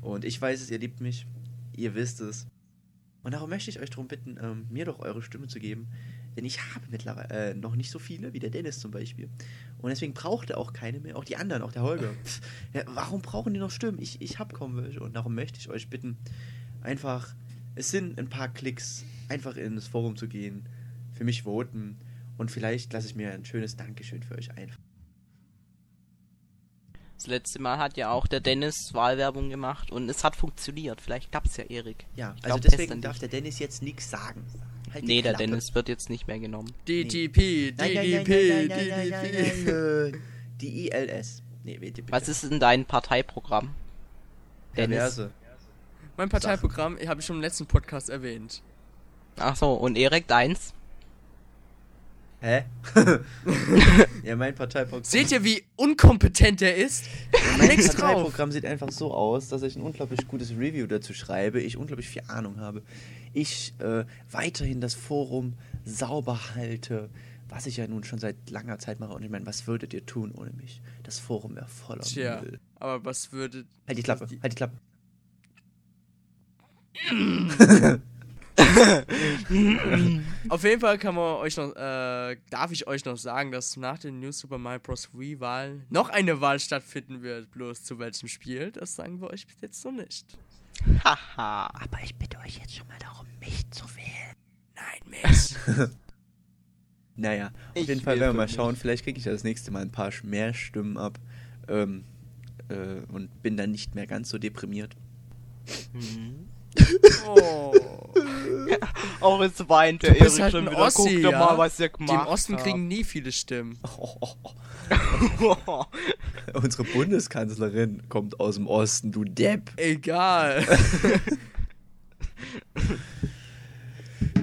D: Und ich weiß es, ihr liebt mich. Ihr wisst es. Und darum möchte ich euch darum bitten, ähm, mir doch eure Stimme zu geben. Denn ich habe mittlerweile äh, noch nicht so viele, wie der Dennis zum Beispiel. Und deswegen braucht er auch keine mehr. Auch die anderen, auch der Holger. Ja, warum brauchen die noch Stimmen? Ich, ich habe kaum welche. Und darum möchte ich euch bitten, einfach, es sind ein paar Klicks, einfach ins Forum zu gehen, für mich voten. Und vielleicht lasse ich mir ein schönes Dankeschön für euch einfach.
C: Das letzte Mal hat ja auch der Dennis Wahlwerbung gemacht und es hat funktioniert. Vielleicht klappt's ja, Erik.
D: Ja,
C: Ich
D: also
C: glaub,
D: deswegen darf der Dennis jetzt nichts sagen. Halt
C: Nee, der. Dennis wird jetzt nicht mehr genommen.
A: DTP,
D: nein, nein. Die ILS. Nee, WTP.
C: Was ist denn dein Parteiprogramm? Dennis?
D: Perverse.
A: Mein Parteiprogramm habe ich schon im letzten Podcast erwähnt.
C: Ach so, und Erik deins?
D: Hä? ja, mein Parteiprogramm.
A: Seht ihr, wie unkompetent er ist?
D: mein
A: Nix drauf.
D: Parteiprogramm sieht einfach so aus, dass ich ein unglaublich gutes Review dazu schreibe, ich unglaublich viel Ahnung habe, ich äh, weiterhin das Forum sauber halte, was ich ja nun schon seit langer Zeit mache. Und ich meine, was würdet ihr tun ohne mich? Das Forum wäre voller
A: Tja,
D: Müll.
A: aber was würde.
D: Halt die Klappe, halt die Klappe.
A: Auf jeden Fall kann man euch noch, äh, darf ich euch noch sagen, dass nach den New Super Mario Bros. Wii-Wahl noch eine Wahl stattfinden wird. Bloß zu welchem Spiel, das sagen wir euch bis jetzt noch nicht.
C: Haha.
B: Aber ich bitte euch jetzt schon mal darum, mich zu wählen.
A: Nein, mich.
D: Naja, auf
C: Ich
D: jeden Fall
C: will
D: werden wir mal
C: mich.
D: schauen. Vielleicht kriege ich das nächste Mal ein paar mehr Stimmen ab. Ähm, äh, und bin dann nicht mehr ganz so deprimiert.
C: Mhm.
A: Oh.
C: Auch jetzt weint der Erik
A: halt
C: schon wieder.
A: Ossi,
C: Guck
A: ja?
C: mal, was ihr
A: Die
C: gemacht
A: im Osten
C: habt.
A: kriegen nie viele Stimmen.
D: Unsere Bundeskanzlerin kommt aus dem Osten, du Depp.
A: Egal.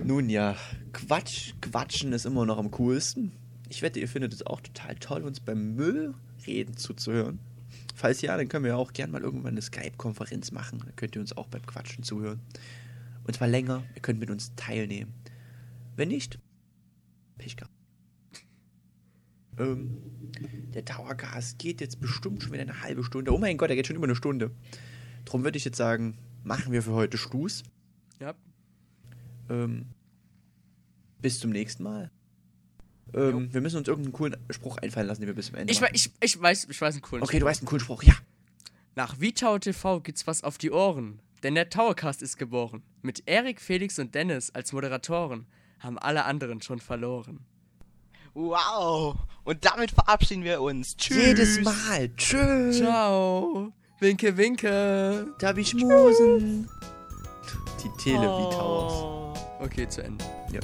D: Nun ja, Quatsch, Quatschen ist immer noch am coolsten. Ich wette, ihr findet es auch total toll, uns beim Müllreden zuzuhören. Falls ja, dann können wir auch gern mal irgendwann eine Skype-Konferenz machen. Dann könnt ihr uns auch beim Quatschen zuhören. Und zwar länger, ihr könnt mit uns teilnehmen. Wenn nicht, Pech gehabt. Ähm, der Dauergas geht jetzt bestimmt schon wieder eine halbe Stunde. Oh mein Gott, er geht schon über eine Stunde. Drum würde ich jetzt sagen, machen wir für heute Schluss.
A: ja.
D: Ähm, bis zum nächsten Mal. Ähm, wir müssen uns irgendeinen coolen Spruch einfallen lassen, den wir bis zum Ende
A: Ich, ich, ich weiß, ich weiß einen coolen
D: Okay, du
A: Spruch.
D: weißt einen coolen Spruch, ja.
A: Nach VTower TV gibt's was auf die Ohren. Denn der Towercast ist geboren. Mit Erik, Felix und Dennis als Moderatoren haben alle anderen schon verloren.
C: Wow. Und damit verabschieden wir uns. Tschüss.
D: Jedes Mal. Tschüss.
A: Ciao. Winke, winke.
D: Da hab ich Musen. Die Televi Towers.
C: Oh.
A: Okay, zu Ende.
D: Ja.